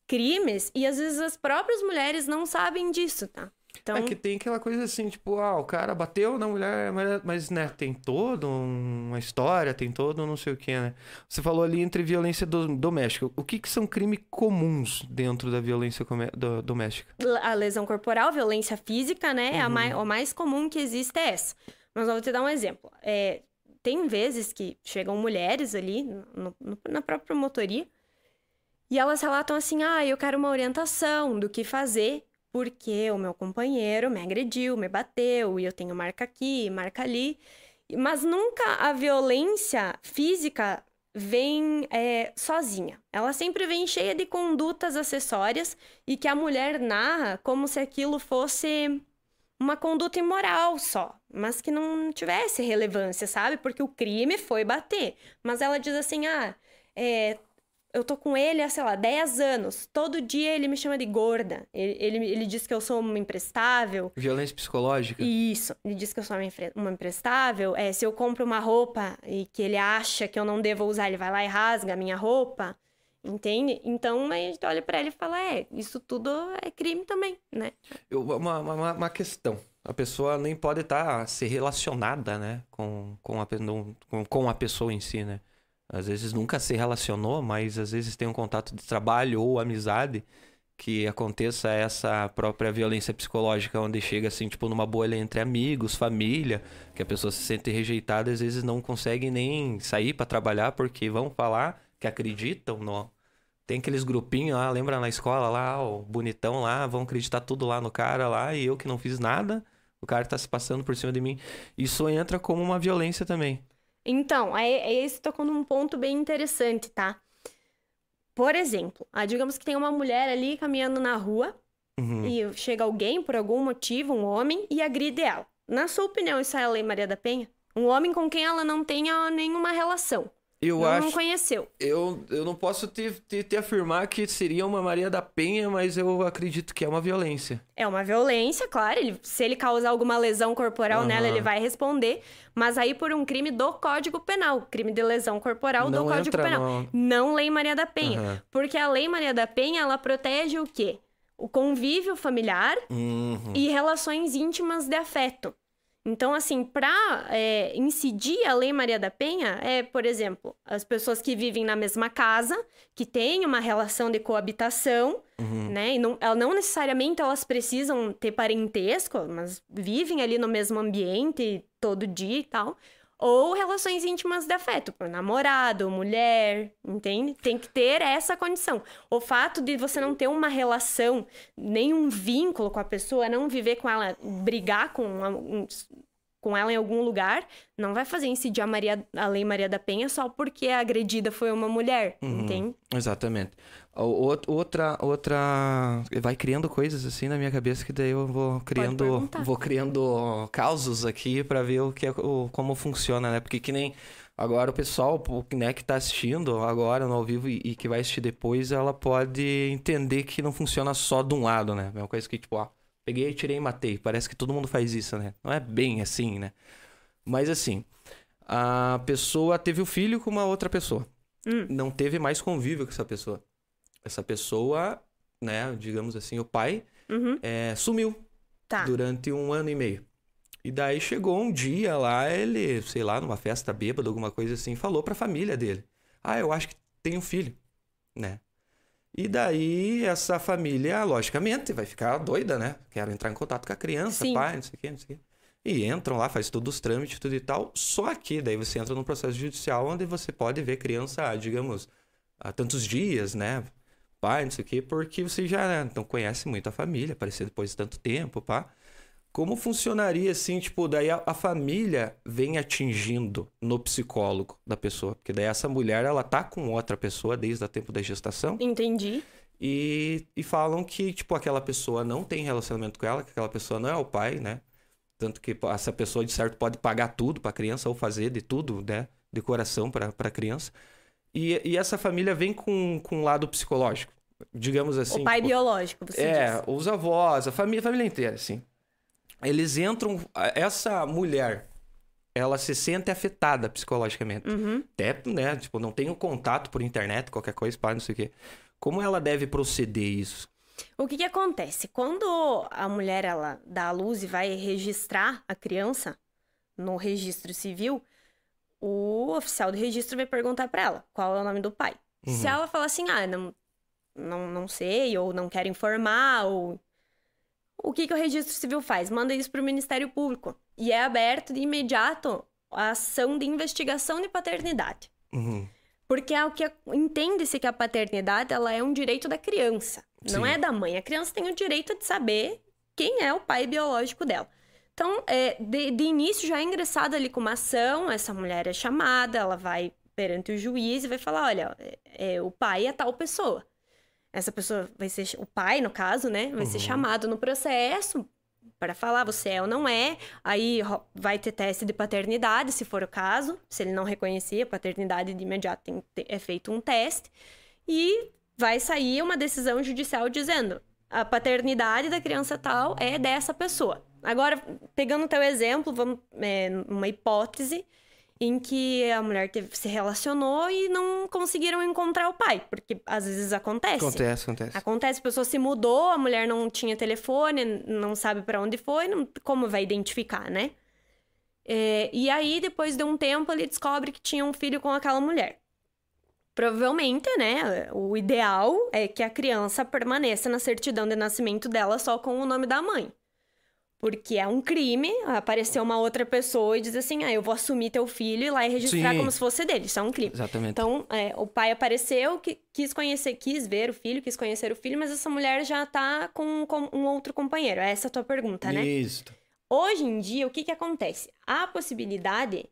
crimes e às vezes as próprias mulheres não sabem disso, tá? Então... É que tem aquela coisa assim, tipo, ah, o cara bateu na mulher, mas, né, tem toda uma história, tem todo não sei o que, né? Você falou ali entre violência do, doméstica. O que, que são crimes comuns dentro da violência do, doméstica? A lesão corporal, violência física, né? Uhum. A mais, o mais comum que existe é essa. Mas eu vou te dar um exemplo. É, tem vezes que chegam mulheres ali no, no, na própria promotoria e elas relatam assim: ah, eu quero uma orientação do que fazer porque o meu companheiro me agrediu, me bateu, e eu tenho marca aqui, marca ali. Mas nunca a violência física vem é, sozinha. Ela sempre vem cheia de condutas acessórias e que a mulher narra como se aquilo fosse uma conduta imoral só, mas que não tivesse relevância, sabe? Porque o crime foi bater. Mas ela diz assim: ah, é, eu tô com ele há, sei lá, 10 anos. Todo dia ele me chama de gorda. Ele, ele, ele diz que eu sou uma imprestável. Violência psicológica? Isso. Ele diz que eu sou uma, uma imprestável. É, se eu compro uma roupa e que ele acha que eu não devo usar, ele vai lá e rasga a minha roupa. Entende? Então a gente olha para ele e fala: é, isso tudo é crime também, né? Eu, uma, uma, uma questão. A pessoa nem pode estar tá, ser relacionada, né, com, com, a, com, com a pessoa em si, né? Às vezes nunca se relacionou, mas às vezes tem um contato de trabalho ou amizade que aconteça essa própria violência psicológica, onde chega assim, tipo, numa bolha entre amigos, família, que a pessoa se sente rejeitada, às vezes não consegue nem sair para trabalhar porque vão falar que acreditam no. Tem aqueles grupinhos lá, lembra na escola lá, o bonitão lá, vão acreditar tudo lá no cara lá, e eu que não fiz nada, o cara tá se passando por cima de mim. Isso entra como uma violência também. Então, aí, aí você tocou num ponto bem interessante, tá? Por exemplo, ah, digamos que tem uma mulher ali caminhando na rua uhum. e chega alguém, por algum motivo, um homem, e agride ela. Na sua opinião, isso é a Lei Maria da Penha? Um homem com quem ela não tenha nenhuma relação. Eu não, acho. Não conheceu. Eu, eu não posso te, te, te, afirmar que seria uma Maria da Penha, mas eu acredito que é uma violência. É uma violência, claro. Ele, se ele causar alguma lesão corporal uhum. nela, ele vai responder. Mas aí por um crime do Código Penal. Crime de lesão corporal não do Código Penal. No... Não Lei Maria da Penha. Uhum. Porque a Lei Maria da Penha, ela protege o quê? O convívio familiar uhum. e relações íntimas de afeto. Então, assim, para é, incidir a Lei Maria da Penha, é, por exemplo, as pessoas que vivem na mesma casa, que têm uma relação de coabitação, uhum. né? E não, não necessariamente elas precisam ter parentesco, mas vivem ali no mesmo ambiente todo dia e tal ou relações íntimas de afeto, por namorado, mulher, entende? Tem que ter essa condição. O fato de você não ter uma relação, nenhum vínculo com a pessoa, não viver com ela, brigar com, com ela em algum lugar, não vai fazer incidir a, Maria, a Lei Maria da Penha só porque a agredida foi uma mulher, uhum, entende? Exatamente. Outra, outra. Vai criando coisas assim na minha cabeça que daí eu vou criando. Vou criando causos aqui para ver o que é, o, como funciona, né? Porque que nem. Agora o pessoal né, que tá assistindo agora no ao vivo e, e, que vai assistir depois, ela pode entender que não funciona só de um lado, né? É uma coisa que, tipo, ó, peguei, tirei e matei. Parece que todo mundo faz isso, né? Não é bem assim, né? Mas assim, a pessoa teve o um filho com uma outra pessoa. Hum. Não teve mais convívio com essa pessoa essa pessoa, né, digamos assim, o pai, uhum. é, sumiu tá. durante um ano e meio. E daí chegou um dia lá, ele, sei lá, numa festa bêbada, alguma coisa assim, falou pra família dele: Ah, eu acho que tem um filho, né? E daí essa família, logicamente, vai ficar doida, né? Quero entrar em contato com a criança, Sim. pai, não sei o quê, não sei o quê. E entram lá, faz todos os trâmites, tudo e tal. Só que daí você entra num processo judicial onde você pode ver criança, digamos, há tantos dias, né? pai, não sei o quê, porque você já não conhece muito a família, apareceu depois de tanto tempo, pá. Como funcionaria assim, tipo, daí a, a, família vem atingindo no psicólogo da pessoa? Porque daí essa mulher, ela tá com outra pessoa desde o tempo da gestação. Entendi. E, e falam que, tipo, aquela pessoa não tem relacionamento com ela, que aquela pessoa não é o pai, né? Tanto que essa pessoa, de certo, pode pagar tudo pra criança ou fazer de tudo, né? De coração pra, pra criança. E, e essa família vem com, com um lado psicológico digamos assim. o pai tipo, biológico, você É, diz. os avós, a família, a família inteira, assim. Eles entram. Essa mulher, ela se sente afetada psicologicamente. Uhum. Até, né? Tipo, não tem o contato por internet, qualquer coisa, pá, não sei o quê. Como ela deve proceder isso? O que que acontece? Quando a mulher ela dá à luz e vai registrar a criança no registro civil, o oficial do registro vai perguntar pra ela qual é o nome do pai. Se Uhum. ela falar assim, ah, não, não, não sei, ou não quero informar, ou... O que que o registro civil faz? Manda isso pro Ministério Público. E é aberto de imediato a ação de investigação de paternidade. Uhum. Porque é o que entende-se que a paternidade ela é um direito da criança, não Sim. é da mãe. A criança tem o direito de saber quem é o pai biológico dela. Então, é, de, de início já é ingressado ali com uma ação, essa mulher é chamada, ela vai perante o juiz e vai falar, olha, é, é, o pai é tal pessoa. Essa pessoa vai ser, o pai no caso, né, vai ser Uhum. chamado no processo para falar você é ou não é. Aí vai ter teste de paternidade, se for o caso. Se ele não reconhecer a paternidade de imediato, tem, é feito um teste. E vai sair uma decisão judicial dizendo a paternidade da criança tal é dessa pessoa. Agora, pegando o teu exemplo, vamos é, uma hipótese em que a mulher teve- se relacionou e não conseguiram encontrar o pai, porque às vezes acontece. Acontece, acontece. Acontece, a pessoa se mudou, a mulher não tinha telefone, não sabe pra onde foi, não- como vai identificar, né? É, e aí, depois de um tempo, ele descobre que tinha um filho com aquela mulher. Provavelmente, né? O ideal é que a criança permaneça na certidão de nascimento dela só com o nome da mãe. Porque é um crime aparecer uma outra pessoa e dizer assim: ah, eu vou assumir teu filho e ir lá e registrar Sim. como se fosse dele. Isso é um crime. Exatamente. Então, é, o pai apareceu, que, quis conhecer, quis ver o filho, quis conhecer o filho, mas essa mulher já tá com, com um outro companheiro. Essa é a tua pergunta, né? Isso. Hoje em dia, o que que acontece? Há a possibilidade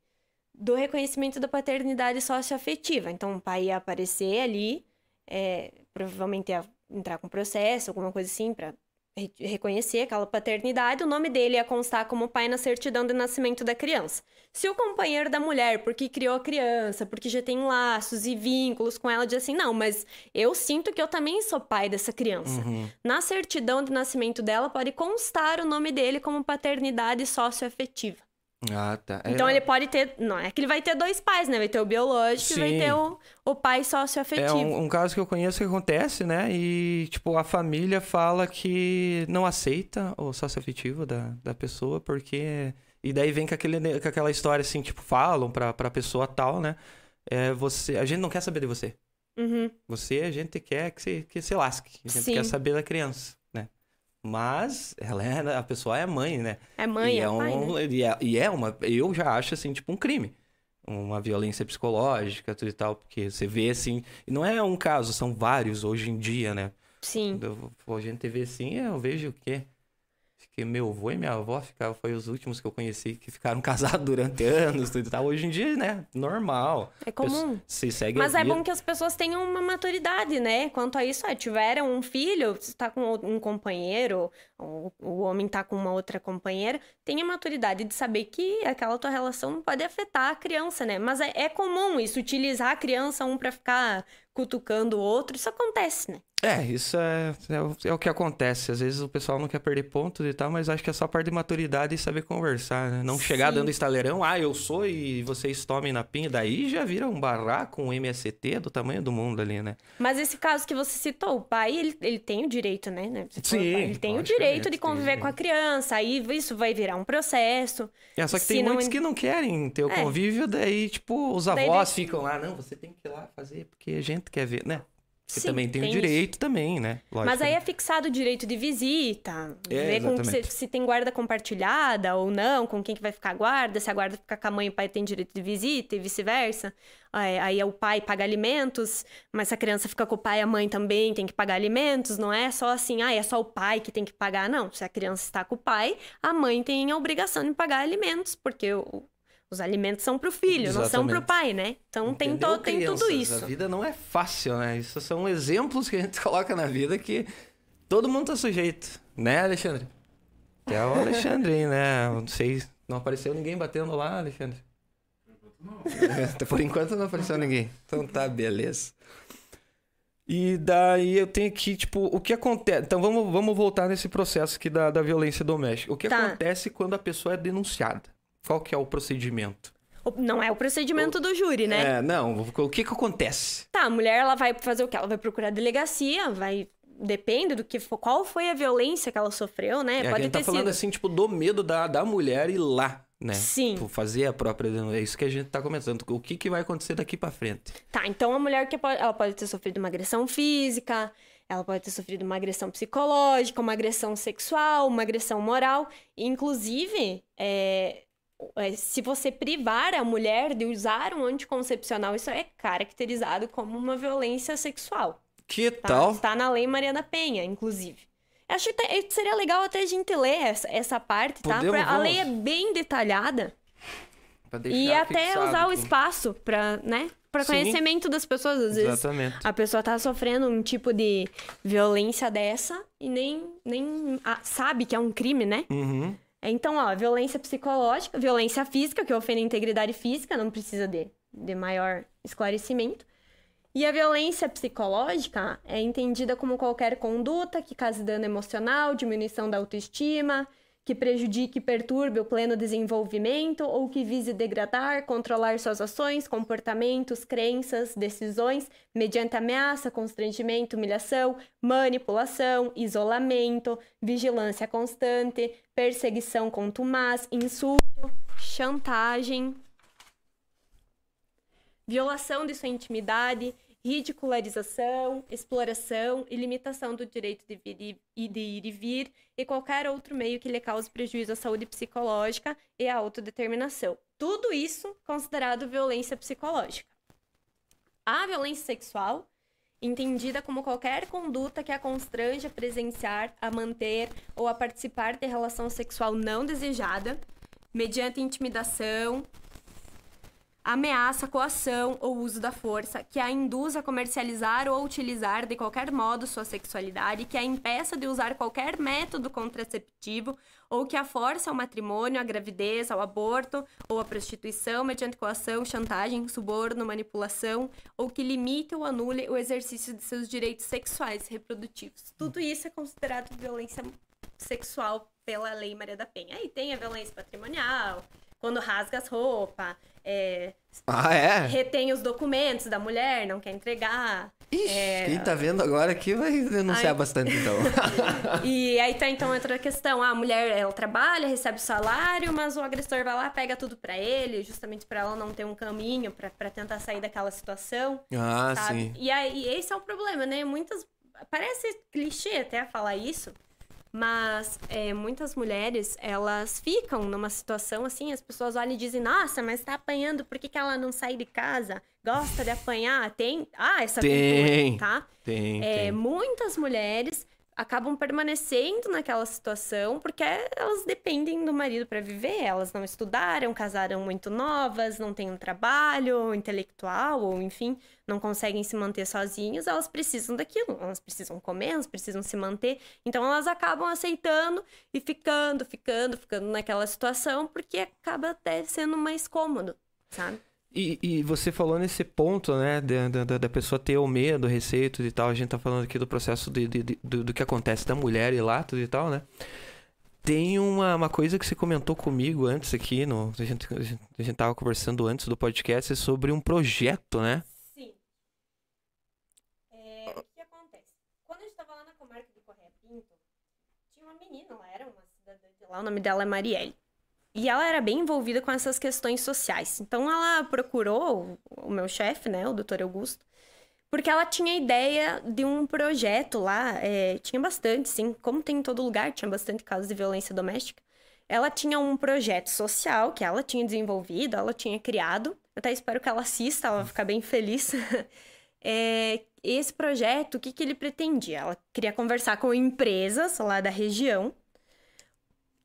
do reconhecimento da paternidade socioafetiva. Então, o pai ia aparecer ali, é, provavelmente ia entrar com processo, alguma coisa assim, pra re- reconhecer aquela paternidade. O nome dele ia constar como pai na certidão de nascimento da criança. Se o companheiro da mulher, porque criou a criança, porque já tem laços e vínculos com ela, diz assim: não, mas eu sinto que eu também sou pai dessa criança. Uhum. Na certidão de nascimento dela pode constar o nome dele como paternidade socioafetiva. Ah, tá. É- Então ele pode ter. Não é que ele vai ter dois pais, né? Vai ter o biológico e vai Sim. ter o, o pai É socioafetivo. um, um caso que eu conheço que acontece, né? E, tipo, a família fala que não aceita o sócio afetivo da, da pessoa, porque. E daí vem com, aquele, com aquela história assim, tipo, falam pra, pra pessoa tal, né? É, você, a gente não quer saber de você. Uhum. Você, a gente quer que você, que você lasque. A gente Sim. quer saber da criança? Mas ela é, a pessoa é mãe, né? É mãe, e é, é, pai, um, né? e, é, e é uma. Eu já acho assim, tipo, um crime. Uma violência psicológica, tudo e tal, porque você vê assim. E não é um caso, são vários hoje em dia, né? Sim. Eu, a gente vê assim, eu vejo o quê? Acho que meu avô e minha avó ficavam, foi os últimos que eu conheci que ficaram casados durante anos, tudo e tal. Hoje em dia, né? Normal. É comum. Se segue Mas a é bom que as pessoas tenham uma maturidade, né? Quanto a isso, é, tiveram um filho, você tá com um companheiro, ou o homem tá com uma outra companheira, tenha maturidade de saber que aquela tua relação pode afetar a criança, né? Mas é, é comum isso, utilizar a criança um pra ficar cutucando o outro, isso acontece, né? É, isso é, é, o- é o que acontece. Às vezes o pessoal não quer perder pontos e tal, mas acho que é só parte de maturidade e saber conversar, né? Não chegar Sim. dando estaleirão, ah, eu sou e vocês tomem na pinha. Daí já vira um barraco, um MST do tamanho do mundo ali, né? Mas esse caso que você citou, o pai, ele, ele tem o direito, né? né? Você falou, Sim, pai, Ele tem o direito de conviver com a criança, aí isso vai virar um processo. É, só que tem muitos que não querem ter o É. convívio, daí, tipo, os Daí avós deixa- ficam lá, não, você tem que ir lá fazer, porque a gente quer ver, né? Porque Sim, também tem, o isso. direito também, né? Lógico, Mas aí é fixado o direito de visita, É, ver com se, se tem guarda compartilhada ou não, com quem que vai ficar a guarda, se a guarda ficar com a mãe, o pai tem direito de visita e vice-versa. Aí, aí é o pai paga alimentos, mas se a criança fica com o pai, a mãe também tem que pagar alimentos, não é só assim, ah, é só o pai que tem que pagar, não. Se a criança está com o pai, a mãe tem a obrigação de pagar alimentos, porque o- os alimentos são pro filho, não são pro Exatamente. pai, né? Então tem, to, tem tudo isso. A vida não é fácil, né? Isso são exemplos que a gente coloca na vida que todo mundo tá sujeito. Né, Alexandre? Que é o Alexandre aí, né? Não sei, não apareceu ninguém batendo lá, Alexandre? Por enquanto não apareceu ninguém. Então tá, beleza. E daí eu tenho que, tipo, o que acontece. Então vamos, vamos voltar nesse processo aqui da, da violência doméstica. O que Tá. acontece quando a pessoa é denunciada? Qual que é o procedimento? Não é o procedimento do júri, né? É, não, o que que acontece? Tá, a mulher ela vai fazer o quê? Ela vai procurar a delegacia, vai. Depende do que for, qual foi a violência que ela sofreu, né? É, a Pode gente ter tá falando sido. assim, tipo, do medo da, da mulher ir lá, né? Sim. Tipo, fazer a própria denúncia. É isso que a gente tá comentando. O que que vai acontecer daqui pra frente? Tá, então a mulher que pode, ela pode ter sofrido uma agressão física, ela pode ter sofrido uma agressão psicológica, uma agressão sexual, uma agressão moral. Inclusive, é, se você privar a mulher de usar um anticoncepcional, isso é caracterizado como uma violência sexual. Que Tá? tal? Está na Lei Maria da Penha, inclusive. Acho que seria legal até a gente ler essa, essa parte, tá? Podemos, Pra- a lei é bem detalhada. E até fixado usar o espaço para, né? Para conhecimento das pessoas. Às vezes Exatamente. a pessoa tá sofrendo um tipo de violência dessa e nem, nem sabe que é um crime, né? Uhum. Então, ó, violência psicológica, violência física, que ofende a integridade física, não precisa de, de maior esclarecimento. E a violência psicológica é entendida como qualquer conduta que cause dano emocional, diminuição da autoestima, que prejudique e perturbe o pleno desenvolvimento ou que vise degradar, controlar suas ações, comportamentos, crenças, decisões, mediante ameaça, constrangimento, humilhação, manipulação, isolamento, vigilância constante, perseguição contumaz, insulto, chantagem, violação de sua intimidade, ridicularização, exploração e limitação do direito de, vir e, de ir e vir e qualquer outro meio que lhe cause prejuízo à saúde psicológica e à autodeterminação. Tudo isso considerado violência psicológica. A violência sexual, entendida como qualquer conduta que a constrange a presenciar, a manter ou a participar de relação sexual não desejada, mediante intimidação, ameaça, coação ou uso da força, que a induz a comercializar ou utilizar de qualquer modo sua sexualidade, que a impeça de usar qualquer método contraceptivo ou que a force ao matrimônio, à gravidez, ao aborto ou à prostituição mediante coação, chantagem, suborno, manipulação ou que limite ou anule o exercício de seus direitos sexuais e reprodutivos. Tudo isso é considerado violência sexual pela Lei Maria da Penha. Aí tem a violência patrimonial, quando rasga as roupas, é, Ah, é? retém os documentos da mulher, não quer entregar. Ixi, É. quem tá vendo agora aqui vai denunciar Ai. bastante, então. E aí tá então outra questão, ah, a mulher ela trabalha, recebe o salário, mas o agressor vai lá, pega tudo pra ele, justamente pra ela não ter um caminho pra pra tentar sair daquela situação. ah, sabe? sim. E aí, esse é o problema, né? Muitas. Parece clichê até falar isso, mas é, muitas mulheres, elas ficam numa situação assim, as pessoas olham e dizem, nossa, mas tá apanhando, por que, que ela não sai de casa? Gosta de apanhar? Tem. Ah, essa Tem. cultura, tá? Tem, É, tem. muitas mulheres acabam permanecendo naquela situação porque elas dependem do marido para viver. Elas não estudaram, casaram muito novas, não têm um trabalho intelectual ou enfim, não conseguem se manter sozinhas. Elas precisam daquilo, elas precisam comer, elas precisam se manter. Então elas acabam aceitando e ficando, ficando, ficando naquela situação porque acaba até sendo mais cômodo, sabe? E, e você falou nesse ponto, né, da, da, da pessoa ter o medo, receio e tal. A gente tá falando aqui do processo de, de- de- do, do que acontece da mulher e lá, tudo e tal, né? Tem uma, uma coisa que você comentou comigo antes aqui, no, a, gente, a, gente, a gente tava conversando antes do podcast sobre um projeto, né? Sim. É, o que acontece? Quando a gente tava lá na comarca de Correia Pinto, tinha uma menina, ela era uma cidadã de lá, o nome dela é Marielle. E ela era bem envolvida com essas questões sociais. Então ela procurou o meu chefe, né, o doutor Augusto, porque ela tinha ideia de um projeto lá, é, tinha bastante, sim, como tem em todo lugar, tinha bastante casos de violência doméstica. Ela tinha um projeto social que ela tinha desenvolvido, ela tinha criado. Eu até espero que ela assista, ela vai ficar bem feliz. É, esse projeto, o que, que ele pretendia? Ela queria conversar com empresas lá da região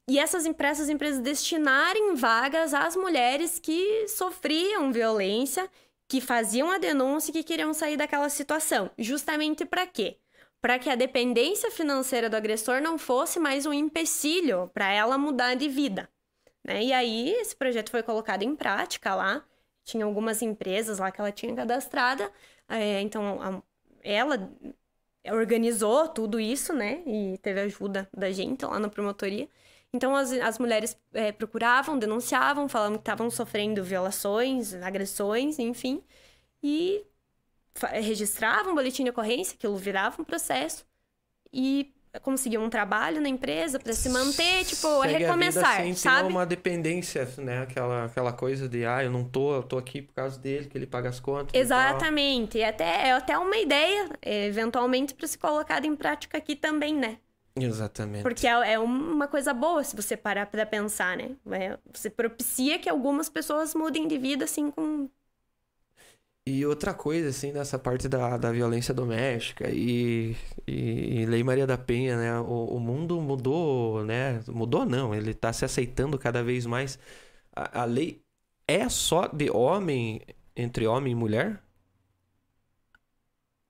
e essas empresas, empresas destinarem vagas às mulheres que sofriam violência, que faziam a denúncia e que queriam sair daquela situação. Justamente para quê? Para que a dependência financeira do agressor não fosse mais um empecilho para ela mudar de vida. Né? E aí, esse projeto foi colocado em prática lá. Tinha algumas empresas lá que ela tinha cadastrada. É, então, a- ela organizou tudo isso, né? E teve ajuda da gente lá na promotoria. Então as, as mulheres é, procuravam, denunciavam, falavam que estavam sofrendo violações, agressões, enfim. E registravam um boletim de ocorrência, aquilo virava um processo. E conseguiam um trabalho na empresa para se manter, tipo, Segue recomeçar, a vida sem sabe? ter uma dependência, né? Aquela, aquela coisa de, ah, eu não tô, eu tô aqui por causa dele, que ele paga as contas. e. Exatamente. E até, é até uma ideia, é, eventualmente, para ser colocada em prática aqui também, né? Exatamente. Porque é, é uma coisa boa se você parar pra pensar, né? É, você propicia que algumas pessoas mudem de vida, assim, com... E outra coisa, assim, nessa parte da, da violência doméstica e, e, e Lei Maria da Penha, né? O, o mundo mudou, né? Mudou não, ele tá se aceitando cada vez mais. A, a lei é só de homem, entre homem e mulher?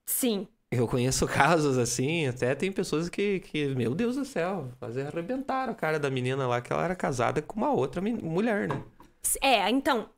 Sim. Eu conheço casos assim, até tem pessoas que, que meu Deus do céu, quase arrebentaram a cara da menina lá, que ela era casada com uma outra mulher, né? É, então,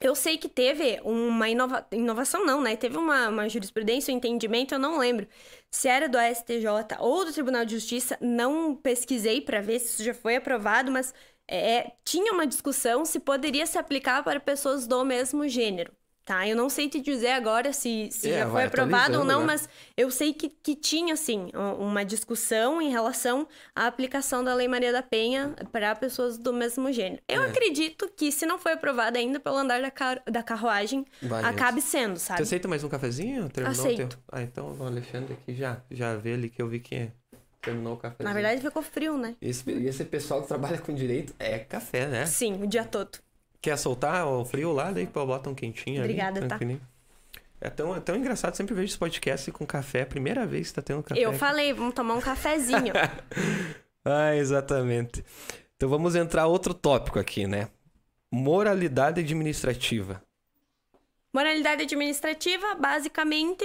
eu sei que teve uma inova... inovação, não, né? Teve uma, uma jurisprudência, um entendimento, eu não lembro se era do STJ ou do Tribunal de Justiça, não pesquisei pra ver se isso já foi aprovado, mas é, tinha uma discussão se poderia se aplicar para pessoas do mesmo gênero. Tá, eu não sei te dizer agora se, se É, já foi aprovado ou não, né? mas eu sei que, que tinha, assim, uma discussão em relação à aplicação da Lei Maria da Penha para pessoas do mesmo gênero. Eu É. acredito que, se não foi aprovada ainda pelo andar da, car- da carruagem, Vai, acabe sendo, Você sabe? aceita mais um cafezinho? Terminou o Aceito. teu? Ah, então o Alexandre aqui já, já vê ali que eu vi que terminou o cafezinho. Na verdade, ficou frio, né? Esse, esse pessoal que trabalha com direito é café, né? Sim, o dia todo. Quer soltar o frio lá, daí bota um quentinho Obrigada, ali. tá? É tão, é tão engraçado, sempre vejo esse podcast com café. Primeira vez que tá tendo café. Eu aqui. falei, vamos tomar um cafezinho. Ah, exatamente. Então vamos entrar outro tópico aqui, né? Moralidade administrativa. Moralidade administrativa, basicamente,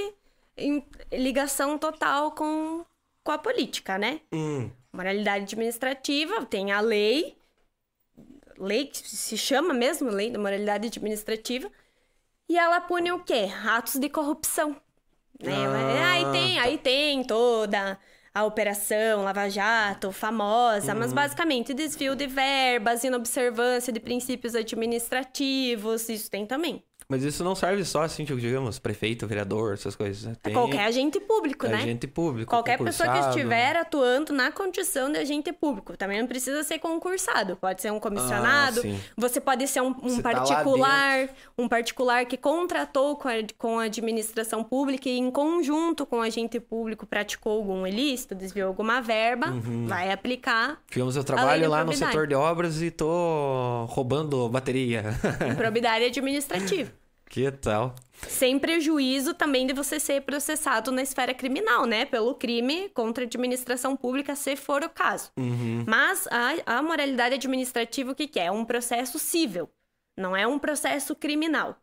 em ligação total com, com a política, né? Hum, Moralidade administrativa, tem a lei, lei que se chama mesmo Lei da Moralidade Administrativa, e ela pune o quê? Atos de corrupção. Né? Ah, aí, tem, aí tem toda a operação Lava Jato, famosa, mas basicamente desvio de verbas, inobservância de princípios administrativos, isso tem também. Mas isso não serve só assim, tipo, digamos, prefeito, vereador, essas coisas. Né? Tem Qualquer agente público, né? agente público. Qualquer pessoa que estiver atuando na condição de agente público. Também não precisa ser concursado. Pode ser um comissionado. Ah, você pode ser um, um tá particular. um particular que contratou com a, com a administração pública e, em conjunto com o agente público, praticou algum ilícito, desviou alguma verba, Uhum. vai aplicar Digamos, eu trabalho lá no setor de obras e tô roubando bateria. improbidade administrativa. Que tal? Sem prejuízo também de você ser processado na esfera criminal, né? Pelo crime contra a administração pública, se for o caso. Uhum. Mas a, a moralidade administrativa, o que, que é? É um processo cível, não é um processo criminal.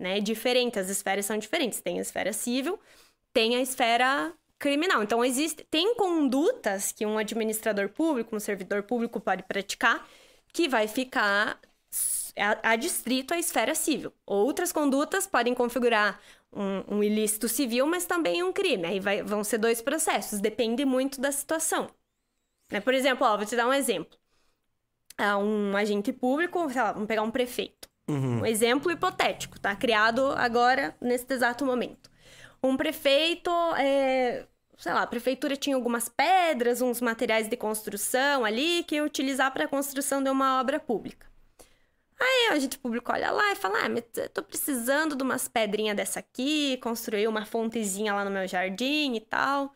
Né? É diferente, as esferas são diferentes. Tem a esfera civil, tem a esfera criminal. Então, existe, tem condutas que um administrador público, um servidor público pode praticar que vai ficar adstrito à esfera civil. Outras condutas podem configurar um, um ilícito civil, mas também um crime. Aí vai- vão ser dois processos, depende muito da situação. Né? Por exemplo, ó, vou te dar um exemplo. Ah, um agente público, sei lá, vamos pegar um prefeito. Uhum. Um exemplo hipotético, tá? Criado agora, nesse exato momento. Um prefeito, é, sei lá, a prefeitura tinha algumas pedras, uns materiais de construção ali que ia utilizar para a construção de uma obra pública. Aí a gente público olha lá e fala: Ah, mas eu tô precisando de umas pedrinhas dessa aqui, construir uma fontezinha lá no meu jardim e tal.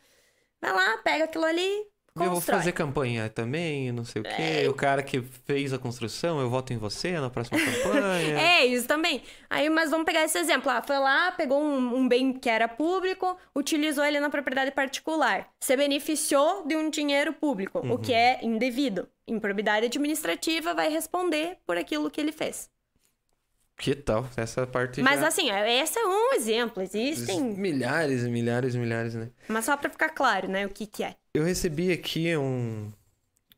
Vai lá, pega aquilo ali, Eu vou constrói. fazer campanha também, não sei o quê. É. O cara que fez a construção, eu voto em você na próxima campanha. É, isso também. Aí, mas vamos pegar esse exemplo. Ah, foi lá, pegou um, um bem que era público, utilizou ele na propriedade particular. Se beneficiou de um dinheiro público, o que é indevido. Improbidade administrativa vai responder por aquilo que ele fez. Que tal? Essa parte Mas já... assim, esse é um exemplo. Existem. Milhares e milhares e milhares, né? Mas só pra ficar claro, né, o que que é. Eu recebi aqui um...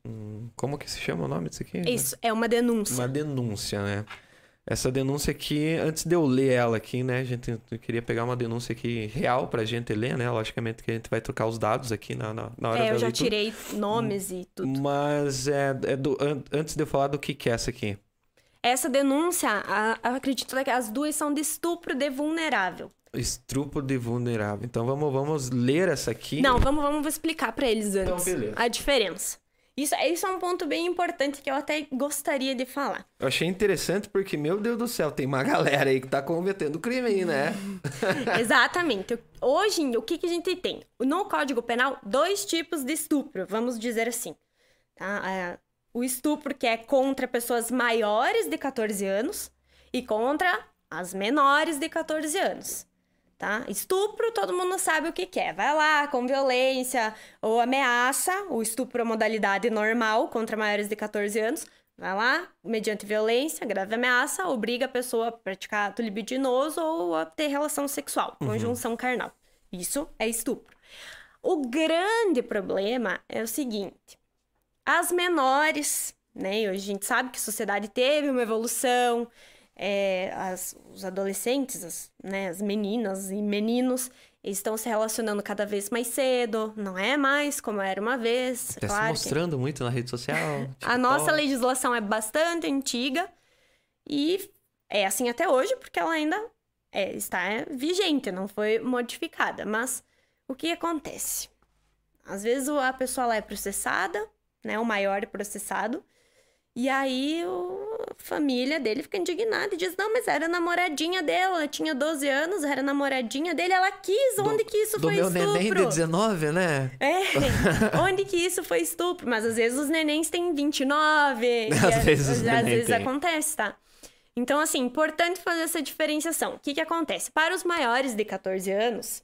um- Como que se chama o nome disso aqui? Isso, é uma denúncia. Uma denúncia, né? Essa denúncia aqui, antes de eu ler ela aqui, né? A gente queria pegar uma denúncia aqui real pra gente ler, né? Logicamente que a gente vai trocar os dados aqui na, na, na hora É, da eu já leitura. tirei nomes e tudo. Mas é, é do- an- antes de eu falar do que, que é essa aqui. Essa denúncia, a- eu acredito que as duas são de estupro de vulnerável. Estupro de vulnerável. Então vamos, vamos ler essa aqui. Não, vamos, vamos explicar pra eles Então, antes beleza. a diferença. Isso, isso é um ponto bem importante que eu até gostaria de falar. Eu achei interessante porque, meu Deus do céu, tem uma galera aí que tá cometendo crime aí, né? Exatamente. Hoje, o que, que a gente tem? No Código Penal, dois tipos de estupro, vamos dizer assim. Tá? O estupro que é contra pessoas maiores de 14 anos e contra as menores de 14 anos. Tá? Estupro, todo mundo sabe o que, que é. Vai lá, com violência ou ameaça, o estupro é modalidade normal contra maiores de 14 anos. Vai lá, mediante violência, grave ameaça, obriga a pessoa a praticar ato libidinoso ou a ter relação sexual, conjunção carnal. Isso é estupro. O grande problema é o seguinte: as menores, né? e Hoje a gente sabe que a sociedade teve uma evolução, é, as- os adolescentes, as, né, as meninas e meninos estão se relacionando cada vez mais cedo, não é mais como era uma vez. Tá se claro que- mostrando muito na rede social. a nossa legislação é bastante antiga e é assim até hoje, porque ela ainda é, está vigente, não foi modificada. Mas o que acontece? Às vezes a pessoa lá é processada, né? O maior processado. E aí o- a família dele fica indignada e diz: Não, mas era namoradinha dela, ela tinha 12 anos, era namoradinha dele, ela quis. Onde que isso Do foi meu estupro? neném de 19, né? É, onde que isso foi estupro? Mas às vezes os nenéns têm 29. e Às a- vezes às neném vezes tem. acontece, tá? Então, assim, importante fazer essa diferenciação. O que que acontece? Para os maiores de 14 anos,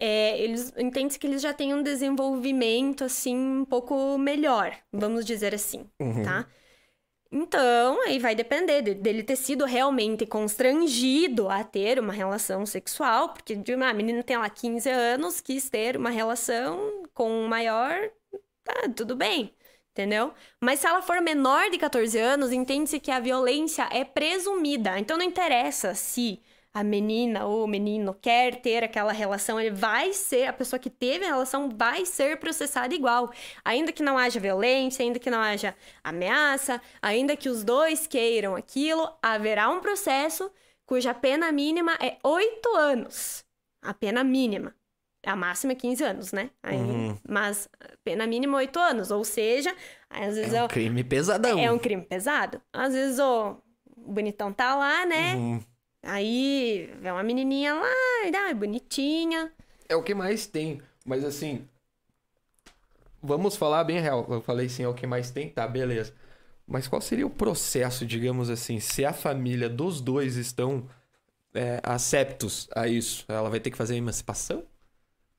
é, eles entende que eles já têm um desenvolvimento, assim, um pouco melhor, vamos dizer assim, Uhum. tá? Então, aí vai depender de- dele ter sido realmente constrangido a ter uma relação sexual, porque de uma menina tem lá 15 anos, quis ter uma relação com um maior, tá, tudo bem, entendeu? Mas se ela for menor de 14 anos, entende-se que a violência é presumida. Então não interessa se a menina ou o menino quer ter aquela relação, ele vai ser, a pessoa que teve a relação vai ser processada igual. Ainda que não haja violência, ainda que não haja ameaça, ainda que os dois queiram aquilo, haverá um processo cuja pena mínima é oito anos. A pena mínima. A máxima é 15 anos, né? Aí, Uhum. Mas pena mínima é 8 anos. Ou seja, às vezes É um é, crime pesadão. é um crime pesado. Às vezes o bonitão tá lá, né? Uhum. Aí vê uma menininha lá, ai, bonitinha. É o que mais tem. Mas assim. Vamos falar bem real. Eu falei sim, é o que mais tem, tá, beleza. Mas qual seria o processo, digamos assim, se a família dos dois estão é, aceptos a isso? Ela vai ter que fazer a emancipação?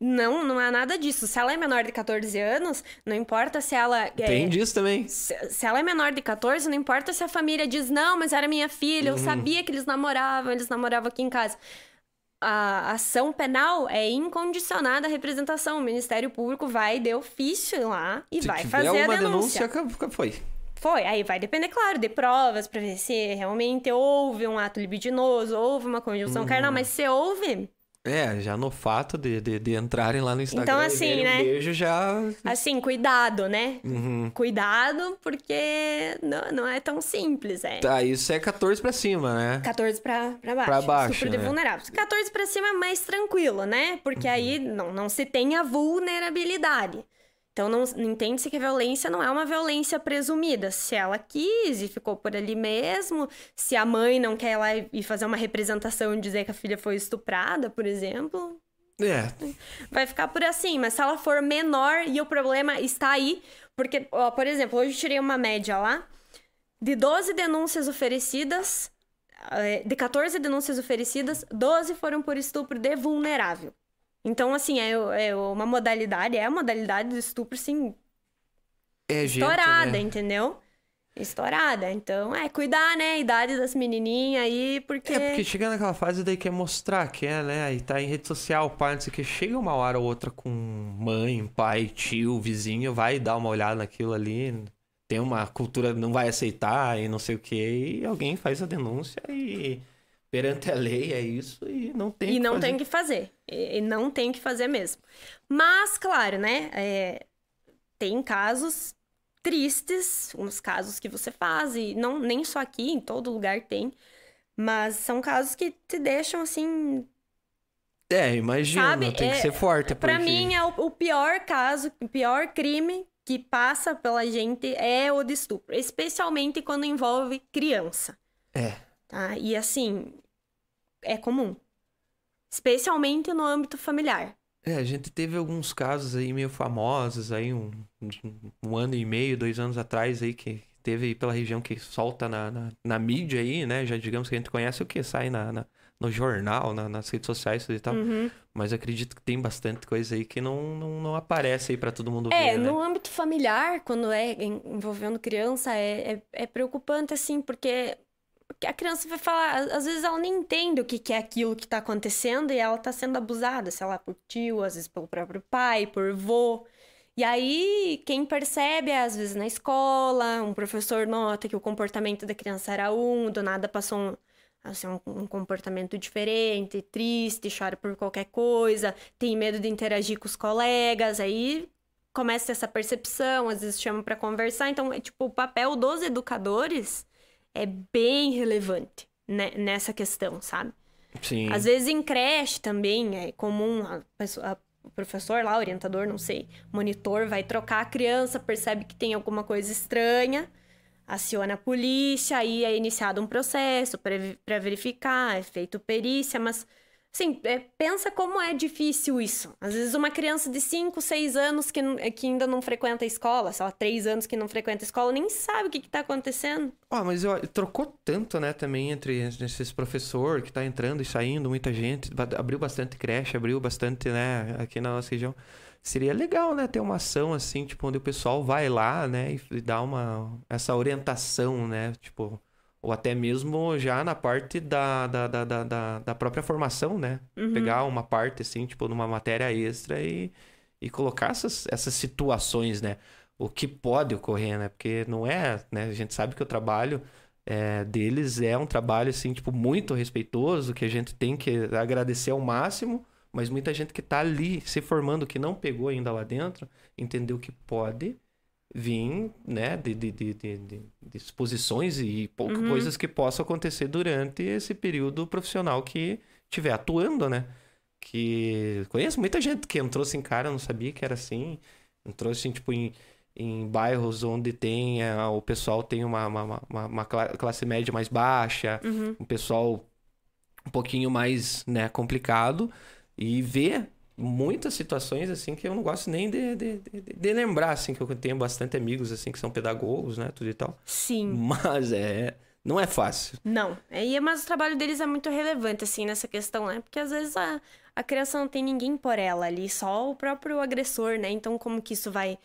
Não, não há nada disso. Se ela é menor de 14 anos, não importa se ela. é, Tem disso também. Se, se ela é menor de 14, não importa se a família diz, não, mas era minha filha, eu sabia que eles namoravam, eles namoravam aqui em casa. A ação penal é incondicionada à representação. O Ministério Público vai de ofício lá e Se vai fazer a denúncia. denúncia, foi. Foi, aí vai depender, claro, de provas pra ver se realmente houve um ato libidinoso, houve uma conjunção carnal, mas se houve, É, já no fato de, de, de entrarem lá no Instagram Então, e assim, verem né? um beijo já... assim, cuidado, né? Uhum. Cuidado, porque não, não é tão simples, é. Tá, isso é 14 pra cima, né? 14 pra, pra baixo. Pra baixo, de né? vulneráveis. 14 pra cima é mais tranquilo, né? Porque Uhum. aí não, não se tem a vulnerabilidade. Então, não, entende-se que a violência não é uma violência presumida. Se ela quis e ficou por ali mesmo, se a mãe não quer ir lá e fazer uma representação e dizer que a filha foi estuprada, por exemplo, É, vai ficar por assim. Mas se ela for menor e o problema está aí, porque, ó, por exemplo, hoje eu tirei uma média lá de 12 denúncias oferecidas, eh, de 14 denúncias oferecidas, 12 foram por estupro de vulnerável. Então, assim, é, é uma modalidade, é a modalidade do estupro, assim, é gente, estourada, né? entendeu? Estourada. Então, é cuidar, né? A idade das menininhas aí, porque. É, porque chega naquela fase daí quer mostrar, quer, né? Aí tá em rede social, pai, não sei o que. Chega uma hora ou outra com mãe, pai, tio, vizinho, vai dar uma olhada naquilo ali. tem uma cultura não vai aceitar e não sei o que, e alguém faz a denúncia e perante a lei é isso e não tem E que não fazer. tem que fazer. E não tem que fazer mesmo. Mas, claro, né? é, tem casos tristes, uns casos que você faz, e não, nem só aqui, em todo lugar tem. Mas são casos que te deixam assim. É, imagina, Sabe, tem que é- ser forte. Pra porque- mim, é o, o pior caso, o pior crime que passa pela gente é o de estupro. Especialmente quando envolve criança. É. Tá? E assim, é comum. Especialmente no âmbito familiar. É, a gente teve alguns casos aí meio famosos aí, um, um ano e meio, dois anos atrás aí, que teve aí pela região que solta na, na, na mídia aí, né? Já digamos que a gente conhece o que sai na, na- no jornal, na- nas redes sociais e tal. Uhum. Mas acredito que tem bastante coisa aí que não, não, não aparece aí pra todo mundo É, ver, né? no âmbito familiar, quando é en- envolvendo criança, é, é, é preocupante, assim, porque a criança vai falar, às- vezes ela nem entende o que, é aquilo que tá acontecendo e ela tá sendo abusada, sei lá, por tio, às vezes pelo próprio pai, por vô. E aí, quem percebe, é, às vezes na escola, um professor nota que o comportamento da criança era um, do nada passou um, assim, um, um comportamento diferente, triste, chora por qualquer coisa, tem medo de interagir com os colegas, aí começa essa percepção, às vezes chama pra conversar. Então, é tipo, o papel dos educadores é bem relevante né, nessa questão, sabe? Sim. Às vezes em creche também é comum a pessoa- a- o professor lá, orientador, não sei, monitor vai trocar a criança, percebe que tem alguma coisa estranha, aciona a polícia, aí é iniciado um processo para verificar, é feito perícia, mas assim, é, pensa como é difícil isso. Às vezes uma criança de 5, 6 anos que, que ainda não frequenta a escola, sei lá, 3 anos que não frequenta a escola, nem sabe o que, que tá acontecendo. Ah, mas eu, trocou tanto, né, também entre esses professor que tá entrando e saindo, muita gente, abriu bastante creche, abriu bastante, né, aqui na nossa região. Seria legal, né, ter uma ação assim, tipo, onde o pessoal vai lá, né, e dá uma, essa orientação, né, tipo, ou até mesmo já na parte da, da, da, da, da- própria formação, né, Uhum. pegar uma parte, assim, tipo, numa matéria extra e, e colocar essas, essas situações, né? O que pode ocorrer, né? Porque não é, né? A gente sabe que o trabalho é, deles é um trabalho, assim, tipo, muito respeitoso, que a gente tem que agradecer ao máximo, mas muita gente que tá ali se formando, que não pegou ainda lá dentro, entendeu que pode vir, né, de, de, de, de, exposições e Uhum. coisas que possam acontecer durante esse período profissional que estiver atuando, né? Que conheço muita gente que entrou assim, cara, não sabia que era assim. Entrou assim, tipo, em, em bairros onde tem, eh, o pessoal tem uma, uma, uma, uma cla- classe média mais baixa, Uhum. um pessoal um pouquinho mais, né, complicado e vê muitas situações assim que eu não gosto nem de, de, de, de lembrar, assim, que eu tenho bastante amigos assim que são pedagogos, né, tudo e tal. Sim. Mas é, não é fácil. Não. É, e- mas o trabalho deles é muito relevante, assim, nessa questão, né? Porque às vezes a, a criança não tem ninguém por ela ali, só o próprio agressor, né? Então, como que isso vai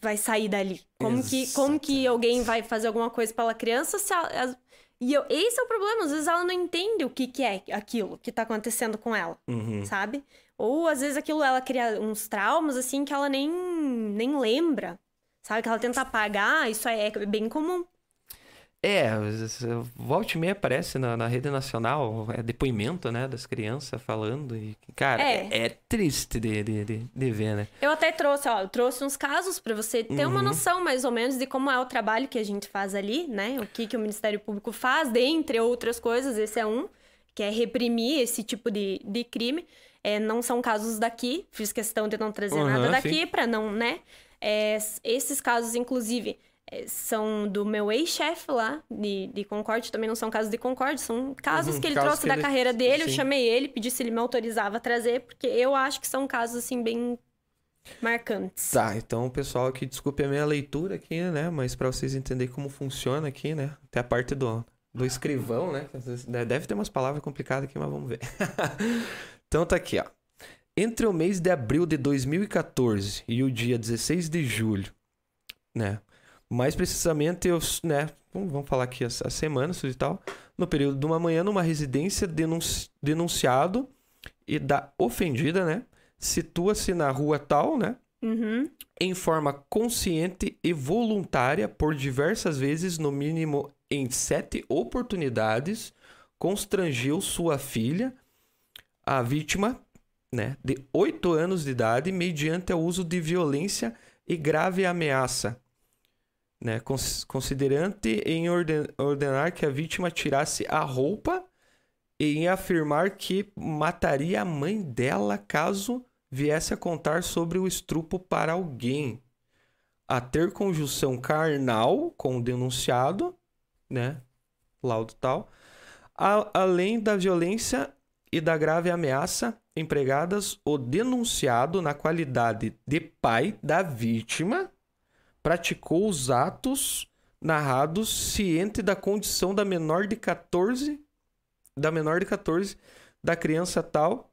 vai sair dali? Como que, como que alguém vai fazer alguma coisa pela criança se ela- E eu, esse é o problema, às vezes ela não entende o que, que é aquilo que tá acontecendo com ela, Uhum. sabe? Ou às vezes aquilo ela cria uns traumas, assim, que ela nem, nem lembra, sabe? Que ela tenta apagar, isso é bem comum. É, volta e meia aparece na, na rede nacional, é depoimento, né, das crianças falando e, cara, É. é, é triste de, de, de, ver, né? Eu até trouxe, ó, eu trouxe uns casos pra você ter uma Uhum. noção mais ou menos de como é o trabalho que a gente faz ali, né? O que, que o Ministério Público faz, dentre outras coisas, esse é um, que é reprimir esse tipo de, de crime. É, não são casos daqui, fiz questão de não trazer Uhum, nada daqui pra não, né? É, esses casos, inclusive, é, são do meu ex-chefe lá, de, de Concorde, também não são casos de Concorde, são casos Uhum, que ele casos trouxe que da ele- carreira dele, eu sim. chamei ele, pedi se ele me autorizava a trazer, porque eu acho que são casos, assim, bem marcantes. Tá, então, pessoal, aqui, desculpe a minha leitura aqui, né, mas pra vocês entenderem como funciona aqui, né, até a parte do, do escrivão, né, de- deve ter umas palavras complicadas aqui, mas vamos ver. então tá aqui, ó. Entre o mês de abril de 2014 e o dia 16 de julho, né, mais precisamente, os, né, vamos vamos falar aqui as, as semanas e tal, no período de uma manhã, numa residência denunci- denunciado e da ofendida, né, situa-se na rua tal, né, Uhum. em forma consciente e voluntária por diversas vezes, no mínimo em sete oportunidades, constrangiu sua filha, a vítima, né, de oito anos de idade, mediante o uso de violência e grave ameaça, né, cons considerante em orden ordenar que a vítima tirasse a roupa e em afirmar que mataria a mãe dela caso viesse a contar sobre o estrupo para alguém, a ter conjunção carnal com o denunciado, né, laudo tal, a, além da violência e da grave ameaça empregadas, o denunciado, na qualidade de pai da vítima, praticou os atos narrados ciente da condição da menor de 14 da menor de 14 da criança tal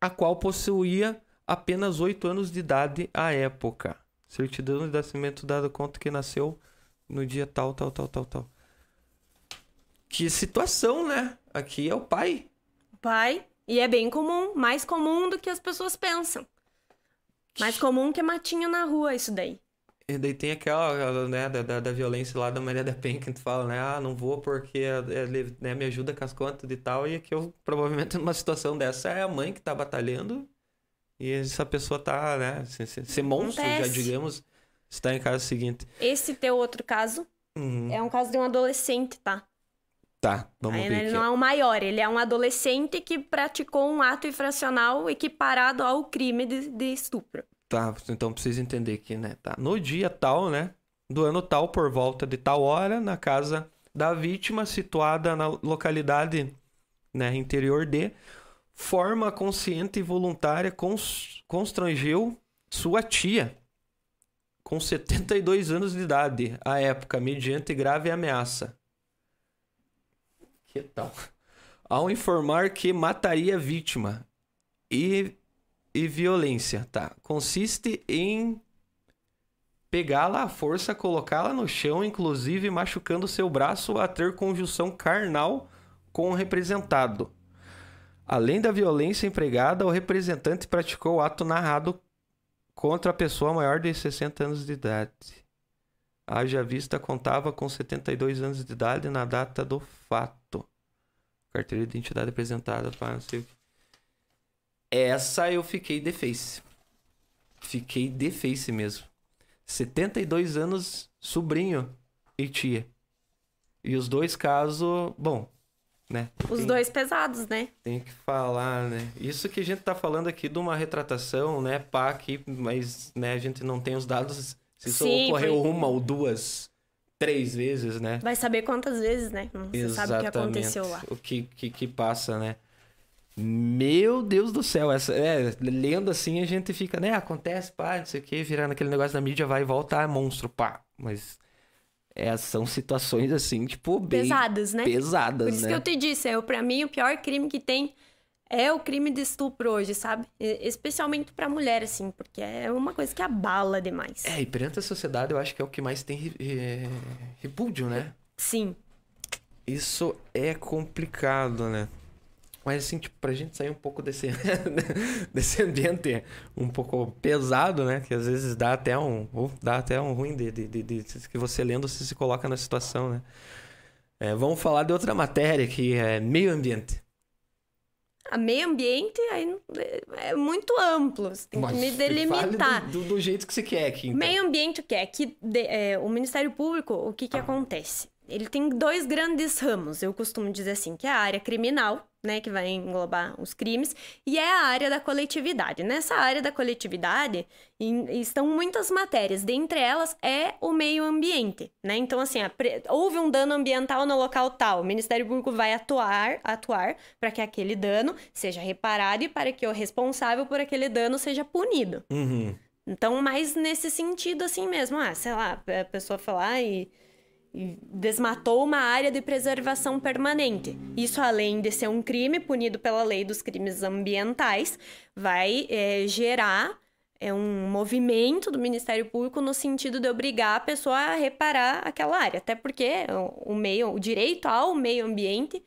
a qual possuía apenas 8 anos de idade à época. Certidão de nascimento dado conta que nasceu no dia tal, tal, tal, tal, tal. Que situação, né? Aqui é o pai. Pai. E é bem comum, mais comum do que as pessoas pensam. Mais comum que matinho na rua, isso daí. E daí tem aquela, né, da, da, violência lá da Maria da Penha, que tu fala, né, ah, não vou porque ele né, me ajuda com as contas e tal, e que eu, provavelmente, numa situação dessa, é a mãe que tá batalhando, e essa pessoa tá, né, se, se, se monstro, já Acontece. digamos, está em casa seguinte. Esse teu outro caso Uhum. é um caso de um adolescente, tá? Tá, vamos Aí, ver ele aqui. não é um maior, ele é um adolescente que praticou um ato infracional equiparado ao crime de, de estupro. Tá, então precisa entender aqui, né? Tá. No dia tal, né? Do ano tal, por volta de tal hora, na casa da vítima, situada na localidade né, interior de, forma consciente e voluntária cons- constrangeu sua tia, com 72 anos de idade, à época, mediante grave ameaça. Que tal? Ao informar que mataria vítima e e violência, tá? Consiste em pegá-la à força, colocá-la no chão, inclusive machucando seu braço a ter conjunção carnal com o representado. Além da violência empregada, o representante praticou o ato narrado contra a pessoa maior de 60 anos de idade. Haja vista contava com 72 anos de idade na data do fato. Carteira de identidade apresentada para não sei o que. Essa eu fiquei de face. Fiquei de face mesmo. 72 anos, sobrinho e tia. E os dois casos, bom, né? Os Tem- dois pesados, né? Tem que falar, né? Isso que a gente tá falando aqui de uma retratação, né? Pá, aqui, mas né, a gente não tem os dados se isso Sim, ocorreu foi- uma ou duas, três vezes, né? Vai saber quantas vezes, né? Não se sabe o que aconteceu lá. O que, que, que passa, né? Meu Deus do céu, essa, é, lendo assim a gente fica, né? Acontece, pá, não sei o que, virando aquele negócio da mídia, vai e volta, é monstro, pá. Mas é, são situações assim, tipo, bem Pesadas, né? pesadas, Por isso né? que eu te disse, é, pra mim o pior crime que tem é o crime de estupro hoje, sabe? Especialmente pra mulher, assim, porque é uma coisa que abala demais. É, e perante a sociedade eu acho que é o que mais tem re- re- repúdio, né? Sim. Isso é complicado, né? Mas assim, tipo, pra gente sair um pouco desse, desse ambiente um pouco pesado, né? Que às vezes dá até um. dá até um ruim de, de, de- de- que você lendo você se coloca na situação, né? É, vamos falar de outra matéria que é meio ambiente. A meio ambiente aí é é muito amplo, você tem que me Mas delimitar. Do, do, do jeito que você quer aqui. Então. Meio ambiente o que é? Que de- é, o Ministério Público, o que que acontece? Ele tem dois grandes ramos, eu costumo dizer assim, que é a área criminal, né, que vai englobar os crimes, e é a área da coletividade. Nessa área da coletividade em- estão muitas matérias, dentre elas é o meio ambiente, né? Então assim, a houve um dano ambiental no local tal, o Ministério Público vai atuar, atuar para que aquele dano seja reparado e para que o responsável por aquele dano seja punido. Uhum. Então, mais nesse sentido, assim mesmo. Ah, sei lá, a pessoa falar e desmatou uma área de preservação permanente. Isso, além de ser um crime punido pela lei dos crimes ambientais, vai é, gerar é, um movimento do Ministério Público no sentido de obrigar a pessoa a reparar aquela área. Até porque o, meio, o direito ao meio ambiente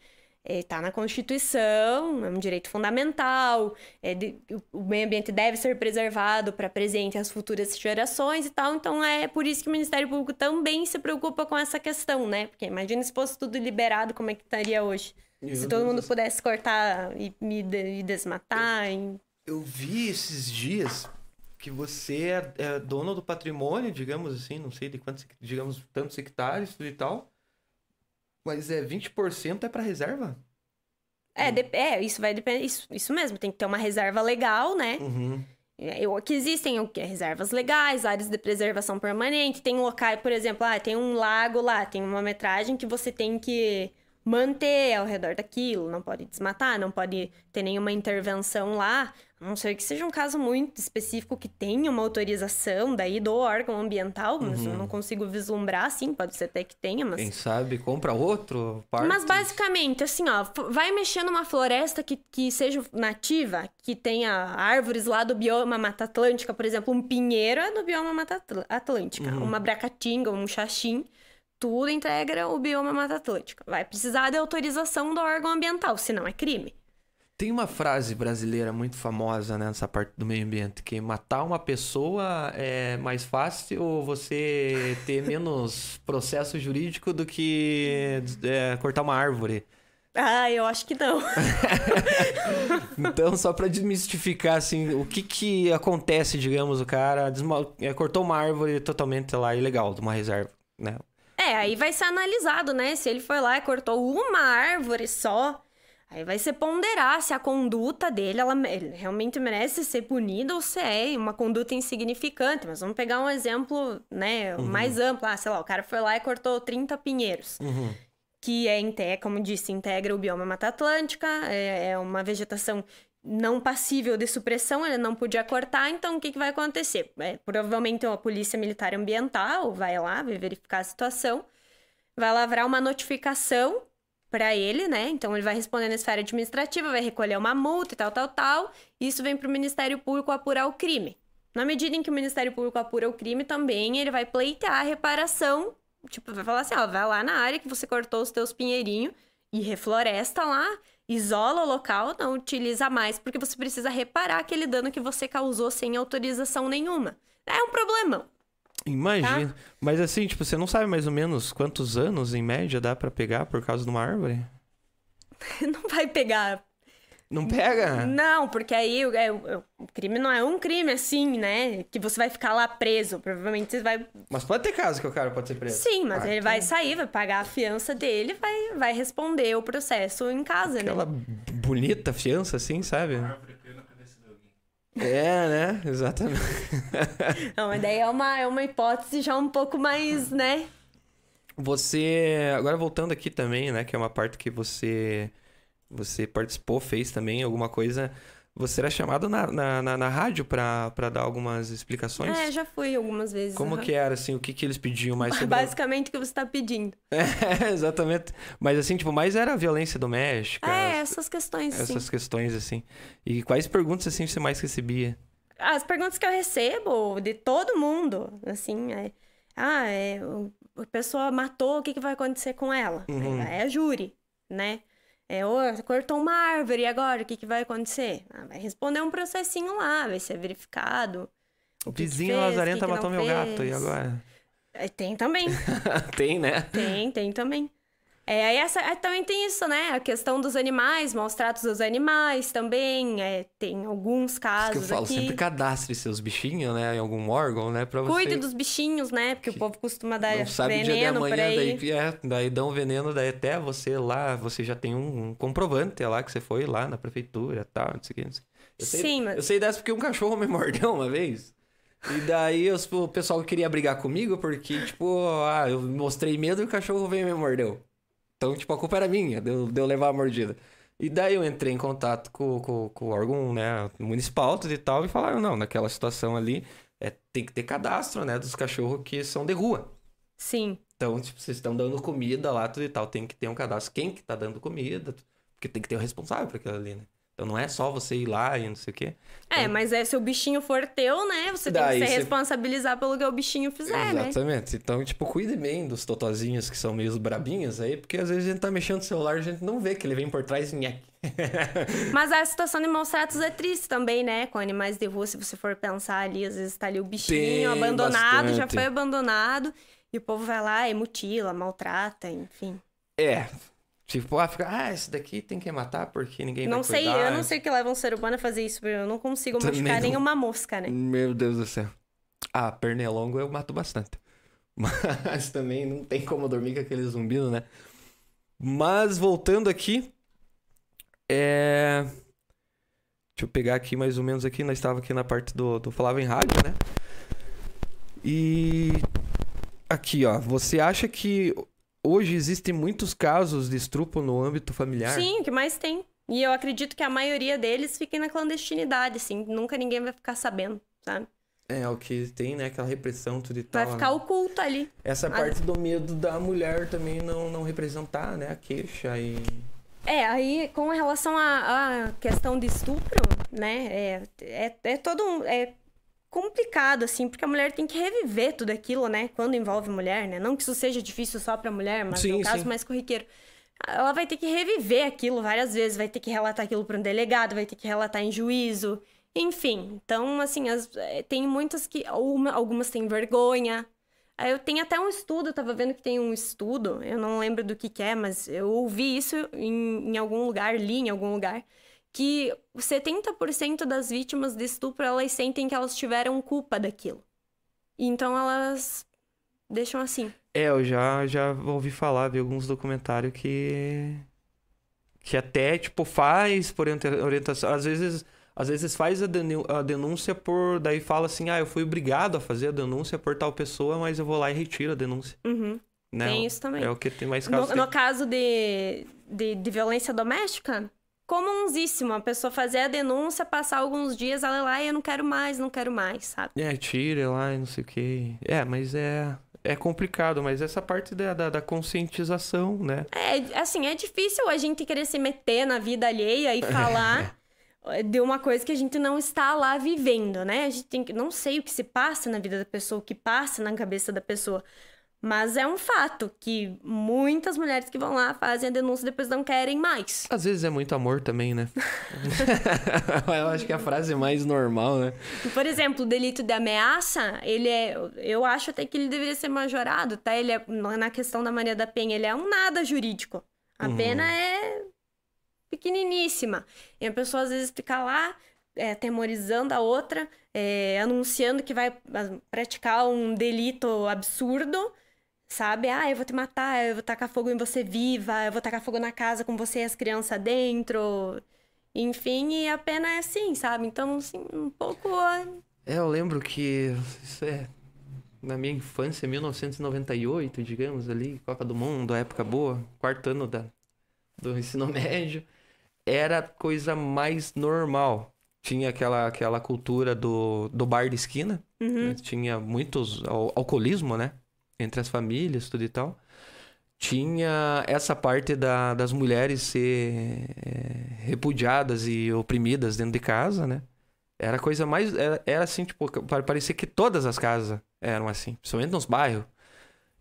Está na Constituição, é um direito fundamental, é de, o meio ambiente deve ser preservado para presente as futuras gerações e tal. Então é por isso que o Ministério Público também se preocupa com essa questão, né? Porque imagina se fosse tudo liberado, como é que estaria hoje? Meu se todo Deus mundo Deus. pudesse cortar e, e desmatar. Eu, eu vi esses dias que você é, é, dono do patrimônio, digamos assim, não sei de quantos, digamos, tantos hectares e tal. Mas é 20% é para reserva? É, de, é, isso vai depender. Isso, isso mesmo, tem que ter uma reserva legal, né? Uhum. É, eu, que existem o que? Reservas legais, áreas de preservação permanente. Tem locais, por exemplo, ah, tem um lago lá, tem uma metragem que você tem que manter ao redor daquilo, não pode desmatar, não pode ter nenhuma intervenção lá, não ser que seja um caso muito específico que tenha uma autorização daí do órgão ambiental, mas uhum. eu não consigo vislumbrar, sim, pode ser até que tenha, mas... Quem sabe compra outro parte. Mas basicamente, assim, ó, vai mexer numa floresta que, que seja nativa, que tenha árvores lá do bioma Mata Atlântica, por exemplo, um pinheiro é do bioma Mata Atlântica, uhum. uma bracatinga, um xaxim tudo integra o bioma Mata Atlântica. Vai precisar de autorização do órgão ambiental, senão é crime. Tem uma frase brasileira muito famosa né, nessa parte do meio ambiente, que matar uma pessoa é mais fácil ou você ter menos processo jurídico do que é, cortar uma árvore. Ah, eu acho que não. então, só para desmistificar, assim, o que que acontece, digamos, o cara é, cortou uma árvore totalmente lá ilegal, de uma reserva, né? É, aí vai ser analisado, né? Se ele foi lá e cortou uma árvore só, aí vai ser ponderar se a conduta dele ela, realmente merece ser punida ou se é uma conduta insignificante. Mas vamos pegar um exemplo, né, uhum. mais amplo. Ah, sei lá, o cara foi lá e cortou 30 pinheiros. Uhum. Que é, como disse, integra o bioma Mata Atlântica, é, é uma vegetação não passível de supressão, ele não podia cortar, então o que, que vai acontecer? É, provavelmente a polícia militar ambiental vai lá, vai verificar a situação, vai lavrar uma notificação para ele, né? Então ele vai responder na esfera administrativa, vai recolher uma multa e tal, tal, tal. Isso vem para o Ministério Público apurar o crime. Na medida em que o Ministério Público apura o crime, também ele vai pleitear a reparação. Tipo, vai falar assim: ó, vai lá na área que você cortou os teus pinheirinhos e refloresta lá isola o local, não utiliza mais, porque você precisa reparar aquele dano que você causou sem autorização nenhuma. É um problemão. Imagina. Tá? Mas assim, tipo, você não sabe mais ou menos quantos anos em média dá para pegar por causa de uma árvore? não vai pegar não pega? Não, porque aí é, o crime não é um crime assim, né? Que você vai ficar lá preso. Provavelmente você vai. Mas pode ter caso que o cara pode ser preso. Sim, mas ah, ele então... vai sair, vai pagar a fiança dele vai, vai responder o processo em casa, Aquela né? Aquela bonita fiança, assim, sabe? É, né? Exatamente. Não, mas daí é uma, é uma hipótese já um pouco mais, né? Você. Agora voltando aqui também, né? Que é uma parte que você você participou, fez também alguma coisa. Você era chamado na, na, na, na rádio para dar algumas explicações? É, já fui algumas vezes. Como uhum. que era, assim, o que, que eles pediam mais sobre... Basicamente o que você está pedindo. É, exatamente. Mas, assim, tipo, mais era a violência doméstica. É, essas questões, Essas sim. questões, assim. E quais perguntas, assim, você mais recebia? As perguntas que eu recebo de todo mundo, assim, é... Ah, é, a pessoa matou, o que, que vai acontecer com ela? Uhum. É, é a júri, né? É, oh, cortou uma árvore, e agora o que, que vai acontecer? Ah, vai responder um processinho lá, vai ser verificado. O, vizinho Lazarenta matou meu gato, e agora? É, tem também. tem, né? Tem, tem também. É, aí essa, é, também tem isso, né? A questão dos animais, maus tratos dos animais também. É, tem alguns casos. Isso que eu falo, aqui. sempre cadastre seus bichinhos, né? Em algum órgão, né? Pra você... Cuide dos bichinhos, né? Porque que o povo costuma dar não sabe veneno dia de amanhã, daí, é, daí dão veneno, daí até você lá, você já tem um, um comprovante lá que você foi lá na prefeitura e tal, não sei o que. Não sei. Eu sei, Sim, mas... Eu sei dessa porque um cachorro me mordeu uma vez. E daí o pessoal queria brigar comigo porque, tipo, ah, eu mostrei medo e o cachorro veio e me mordeu. Então, tipo, a culpa era minha de eu, de eu levar a mordida. E daí eu entrei em contato com, com, com o órgão né, municipal e tal, e falaram, não, naquela situação ali, é, tem que ter cadastro, né, dos cachorros que são de rua. Sim. Então, tipo, vocês estão dando comida lá, tudo e tal, tem que ter um cadastro. Quem que tá dando comida, porque tem que ter o responsável por aquilo ali, né? Então não é só você ir lá e não sei o quê. É, mas é, se o bichinho for teu, né? Você tem Daí que se você- responsabilizar pelo que o bichinho fizer, né? Exatamente. Então, tipo, cuide bem dos totozinhos que são meio brabinhos aí, porque às vezes a gente tá mexendo no celular e a gente não vê que ele vem por trás e. Mas a situação de maus tratos é triste também, né? Com animais de rua, se você for pensar ali, às vezes tá ali o bichinho Tem abandonado, já bastante. foi abandonado, e o povo vai lá e mutila, maltrata, enfim. É. Tipo, ah, fica, ah, esse daqui tem que matar porque ninguém não vai sei, cuidar. eu não sei o que leva um ser humano a fazer isso, porque eu não consigo Também machucar não. nenhuma mosca, né? Meu Deus do céu. Ah, pernilongo eu mato bastante. Mas também não tem como dormir com aquele zumbido, né? Mas voltando aqui, é... Deixa eu pegar aqui mais ou menos aqui, nós estávamos aqui na parte do, do Falava em Rádio, né? E aqui, ó, você acha que hoje existem muitos casos de estupro no âmbito familiar? Sim, o que mais tem. E eu acredito que a maioria deles fiquem na clandestinidade, assim. Nunca ninguém vai ficar sabendo, sabe? É, o que tem, né? Aquela repressão, tudo e tal. Vai ficar né? oculto ali. Essa parte do medo da mulher também não, não representar, né? A queixa e. É, aí com relação à, à questão de estupro, né? É, é, é todo um. É complicado, assim, porque a mulher tem que reviver tudo aquilo, né? Quando envolve mulher, né? Não que isso seja difícil só pra mulher, mas Sim, no caso sim. mais corriqueiro. Ela vai ter que reviver aquilo várias vezes, vai ter que relatar aquilo para um delegado, vai ter que relatar em juízo, enfim. Então, assim, as- é, tem muitas que. uma- algumas têm vergonha. Eu tenho até um estudo, eu tava vendo que tem um estudo, eu não lembro do que, que é, mas eu ouvi isso em, em algum lugar, li em algum lugar, que 70% das vítimas de estupro elas sentem que elas tiveram culpa daquilo. Então elas deixam assim. É, eu já, já ouvi falar, vi alguns documentários que. Que até, tipo, faz por orienta- orientação. Às vezes, às vezes faz a denúncia por. Daí fala assim, ah, eu fui obrigado a fazer a denúncia por tal pessoa, mas eu vou lá e retiro a denúncia. Uhum. Né? Tem isso também. É o que tem mais casos. No, no caso de, de, de violência doméstica, comunsíssimo. A pessoa fazer a denúncia, passar alguns dias, ela ir lá e eu não quero mais, não quero mais, sabe? É, tira lá e não sei o que. É, mas é. É complicado, mas essa parte da, da, da conscientização, né? É, assim, é difícil a gente querer se meter na vida alheia e falar de uma coisa que a gente não está lá vivendo, né? A gente tem que. Não sei o que se passa na vida da pessoa, o que passa na cabeça da pessoa. Mas é um fato que muitas mulheres que vão lá fazem a denúncia e depois não querem mais. Às vezes é muito amor também, né? eu acho que é a frase mais normal, né? Por exemplo, o delito de ameaça, ele é. Eu acho até que ele deveria ser majorado, tá? Ele é. Na questão da Maria da Penha, ele é um nada jurídico. A Uhum. pena é pequeniníssima. E a pessoa às vezes fica lá. é, atemorizando a outra, é, anunciando que vai ah, praticar um delito absurdo, sabe? Ah, eu vou te matar, eu vou tacar fogo em você viva, eu vou tacar fogo na casa com você e as crianças dentro. Enfim, e a pena é assim, sabe? Então, assim, um pouco. É, eu lembro que isso é na minha infância, 1998, digamos ali, Copa do Mundo, época boa, quarto ano da, do ensino médio, era a coisa mais normal. Tinha aquela, aquela cultura do, do bar de esquina, Uhum. né? tinha muitos al- alcoolismo, né? Entre as famílias, tudo e tal. Tinha essa parte da, das mulheres ser é, repudiadas e oprimidas dentro de casa, né? Era a coisa mais. Era, era assim, tipo, pa- parecia que todas as casas eram assim, principalmente nos bairros.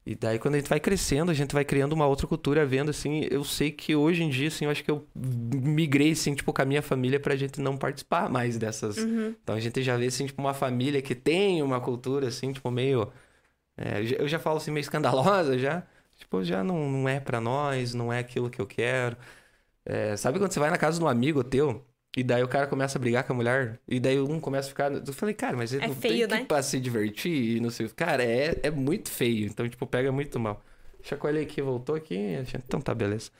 E daí, quando a gente vai crescendo, a gente vai criando uma outra cultura, vendo assim. Eu sei que hoje em dia, assim, eu acho que eu migrei, assim, tipo, com a minha família pra gente não participar mais dessas. Uhum. Então a gente já vê, assim, tipo, uma família que tem uma cultura, assim, tipo, meio. É, eu já- falo assim, meio escandalosa já. Tipo, já não, não é pra nós, não é aquilo que eu quero. É, sabe quando você vai na casa de um amigo teu e daí o cara começa a brigar com a mulher e daí um começa a ficar. Eu falei, cara, mas ele É não feio, tem que né? pra se divertir e não sei. Cara, é, é muito feio. Então, tipo, pega muito mal. Chacoalhei aqui, voltou aqui. Então tá, beleza.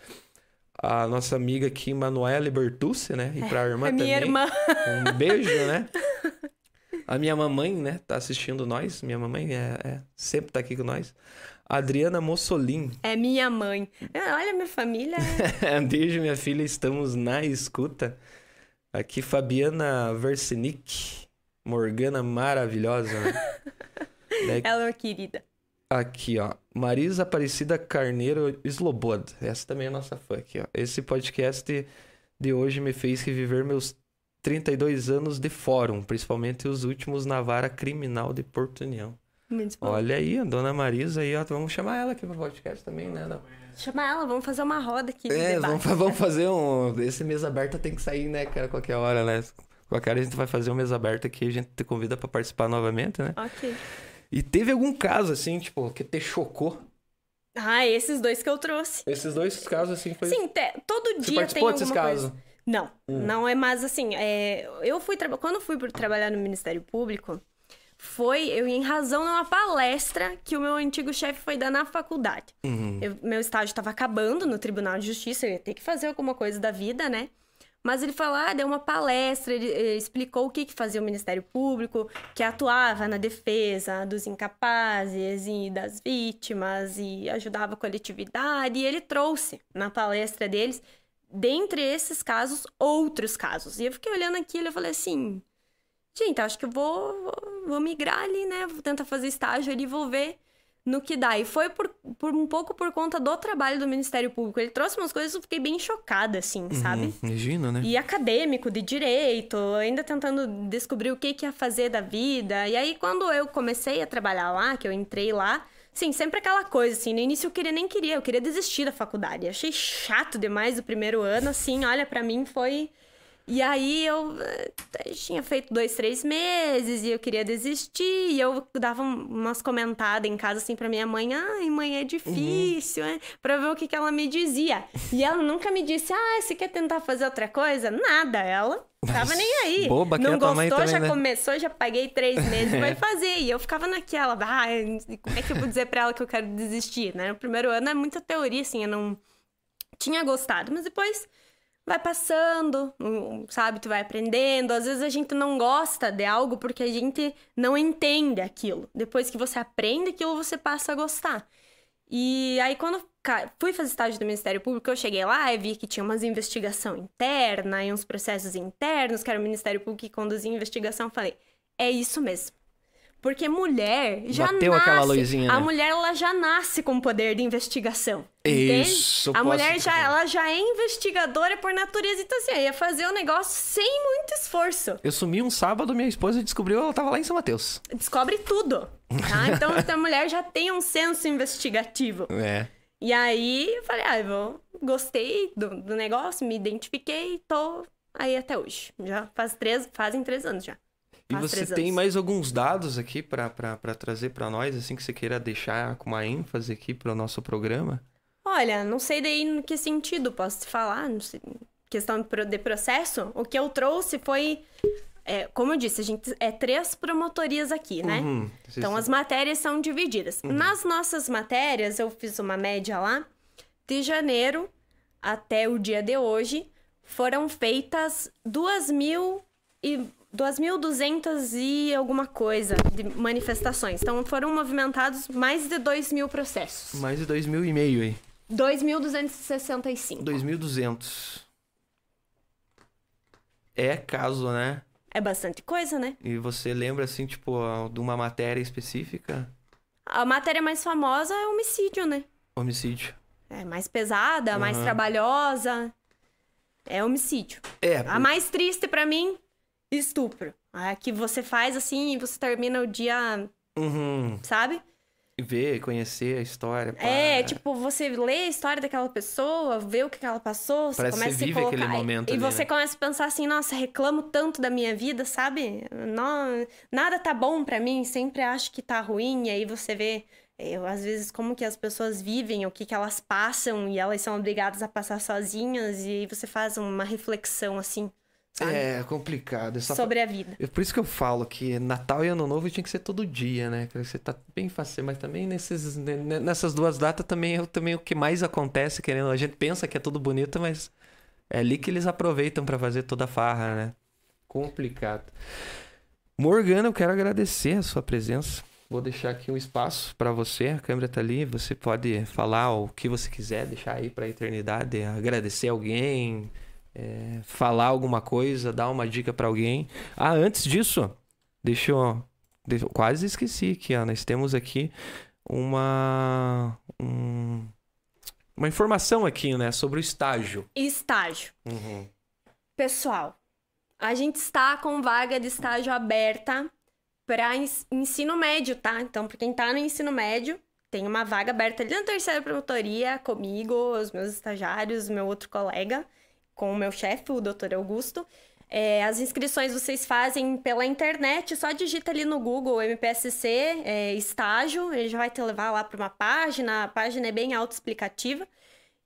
A nossa amiga aqui, Manuela Bertucci, né? E pra irmã a minha também. irmã. Um beijo, né? A minha mamãe, né, tá assistindo nós. Minha mamãe é, é- sempre tá aqui com nós. Adriana Mussolin. É minha mãe. Ah, Olha, minha família. é- beijo, minha filha. Estamos na escuta. Aqui, Fabiana Versinic. Morgana maravilhosa. né? Daí, Ela é uma querida. Aqui, ó. Marisa Aparecida Carneiro Slobod. Essa também é nossa fã aqui, ó. Esse podcast de hoje me fez reviver meus 32 anos de fórum, principalmente os últimos na vara criminal de Porto União. Muito bom. Olha aí, a dona Marisa aí, ó, vamos chamar ela aqui pro podcast também, né? Não. Chama ela, vamos fazer uma roda aqui É, vamos, vamos fazer um. Esse mesa aberta tem que sair, né, cara, qualquer hora, né? Qualquer hora a gente vai fazer um mesa aberta aqui, a gente te convida pra participar novamente, né? Ok. E teve algum caso, assim, tipo, que te chocou? Ah, esses dois que eu trouxe. Esses dois casos, assim, foi. Sim, te- todo Você dia tem participou alguma desses coisa. casos? Não, Hum. não é mais assim. é, eu fui quando eu fui trabalhar no Ministério Público, foi eu em razão de uma palestra que o meu antigo chefe foi dar na faculdade. Uhum. Eu- meu estágio estava acabando no Tribunal de Justiça, eu ia ter que fazer alguma coisa da vida, né? Mas ele falou, ah, deu uma palestra, ele, eh, explicou o que, que fazia o Ministério Público, que atuava na defesa dos incapazes e das vítimas e ajudava a coletividade. E ele trouxe na palestra deles, dentre esses casos, outros casos. E eu fiquei olhando aquilo e falei assim, gente, acho que eu vou, vou, vou migrar ali, né? Vou tentar fazer estágio ali e vou ver no que dá. E foi por, por um pouco por conta do trabalho do Ministério Público. Ele trouxe umas coisas que eu fiquei bem chocada, assim, sabe? Uhum, Imagina, né? E acadêmico, de direito, ainda tentando descobrir o que, que ia fazer da vida. E aí, quando eu comecei a trabalhar lá, que eu entrei lá, sim, sempre aquela coisa, assim, no início eu queria nem queria, eu queria desistir da faculdade. Achei chato demais o primeiro ano, assim, olha, pra mim foi. E aí eu, eh, tinha feito dois, três meses e eu queria desistir. E eu dava um- umas comentadas em casa assim pra minha mãe: ai, mãe, é difícil, né? Pra ver o que, que ela me dizia. E ela nunca me disse: ah, você quer tentar fazer outra coisa? Nada. Ela tava nem aí. Boba que é Não mãe gostou, também, já né? começou, já paguei três meses, vai fazer. E eu ficava naquela, ah, como é que eu vou dizer pra ela que eu quero desistir, né? No primeiro ano é muita teoria, assim, eu não tinha gostado, mas depois vai passando, hum, sabe? Tu vai aprendendo. Às vezes a gente não gosta de algo porque a gente não entende aquilo. Depois que você aprende aquilo, você passa a gostar. E aí, quando fui fazer estágio do Ministério Público, eu cheguei lá e vi que tinha umas investigação interna e uns processos internos, que era o Ministério Público que conduzia a investigação. Falei, é isso mesmo. Porque mulher já Bateu nasce. aquela luzinha, A né? mulher ela já nasce com poder de investigação. entende? Isso, A mulher já, ela já é investigadora por natureza. Então, assim, ia fazer o negócio sem muito esforço. Eu sumi um sábado, minha esposa descobriu, ela tava lá em São Mateus. Descobre tudo. Tá? Então, a mulher já tem um senso investigativo. É. E aí, eu falei, ah, eu gostei do, do negócio, me identifiquei, tô aí até hoje. Já faz três, fazem três anos já. E Faz você tem mais alguns dados aqui pra trazer pra nós, assim, que você queira deixar com uma ênfase aqui pro nosso programa? Olha, não sei daí no que sentido posso te falar, não sei. Questão de pro- de processo, o que eu trouxe foi, é, como eu disse, a gente é três promotorias aqui, né? Uhum. Então as matérias são divididas. Nas nossas matérias, eu fiz uma média lá, de janeiro até o dia de hoje, foram feitas duas mil e 2.200 e alguma coisa de manifestações. Então foram movimentados mais de 2 mil processos. Mais de dois mil e meio aí. 2.265. 2.200. É caso, né? É bastante coisa, né? E você lembra, assim, tipo, de uma matéria específica? A matéria mais famosa é homicídio, né? Homicídio. É mais pesada, mais Aham. trabalhosa. É homicídio. É, A mais triste pra mim, estupro. A que você faz assim e você termina o dia, uhum. sabe? ver, conhecer a história. pá. É, tipo, você lê a história daquela pessoa, vê o que ela passou, você Parece começa você a se colocar... aquele momento E ali, você né? começa a pensar assim, nossa, reclamo tanto da minha vida, sabe? Não, nada tá bom pra mim, sempre acho que tá ruim, e aí você vê, eu, às vezes, como que as pessoas vivem, o que que elas passam, e elas são obrigadas a passar sozinhas, e aí você faz uma reflexão, assim, sabe? É complicado. Essa... Sobre a vida. É Por isso que eu falo que Natal e Ano Novo tinha que ser todo dia, né? Você tá bem fácil, mas também nesses, ne- ne- nessas duas datas também é também o que mais acontece, querendo. A gente pensa que é tudo bonito, mas é ali que eles aproveitam pra fazer toda a farra, né? Complicado. Morgana, eu quero agradecer a sua presença. Vou deixar aqui um espaço pra você, a câmera tá ali, você pode falar o que você quiser, deixar aí pra eternidade, agradecer alguém, é, falar alguma coisa, dar uma dica pra alguém. Ah, antes disso, deixa eu, deixa eu- quase esqueci aqui, ó, nós temos aqui uma um- uma informação aqui, né, sobre o estágio. Estágio. Uhum. Pessoal, a gente está com vaga de estágio aberta para ensino médio, tá? Então, para quem tá no ensino médio, tem uma vaga aberta ali na terceira promotoria comigo, os meus estagiários, meu outro colega, com o meu chefe, o doutor Augusto. É, as inscrições vocês fazem pela internet, só digita ali no Google MPSC é, estágio, ele já vai te levar lá para uma página, a página é bem autoexplicativa.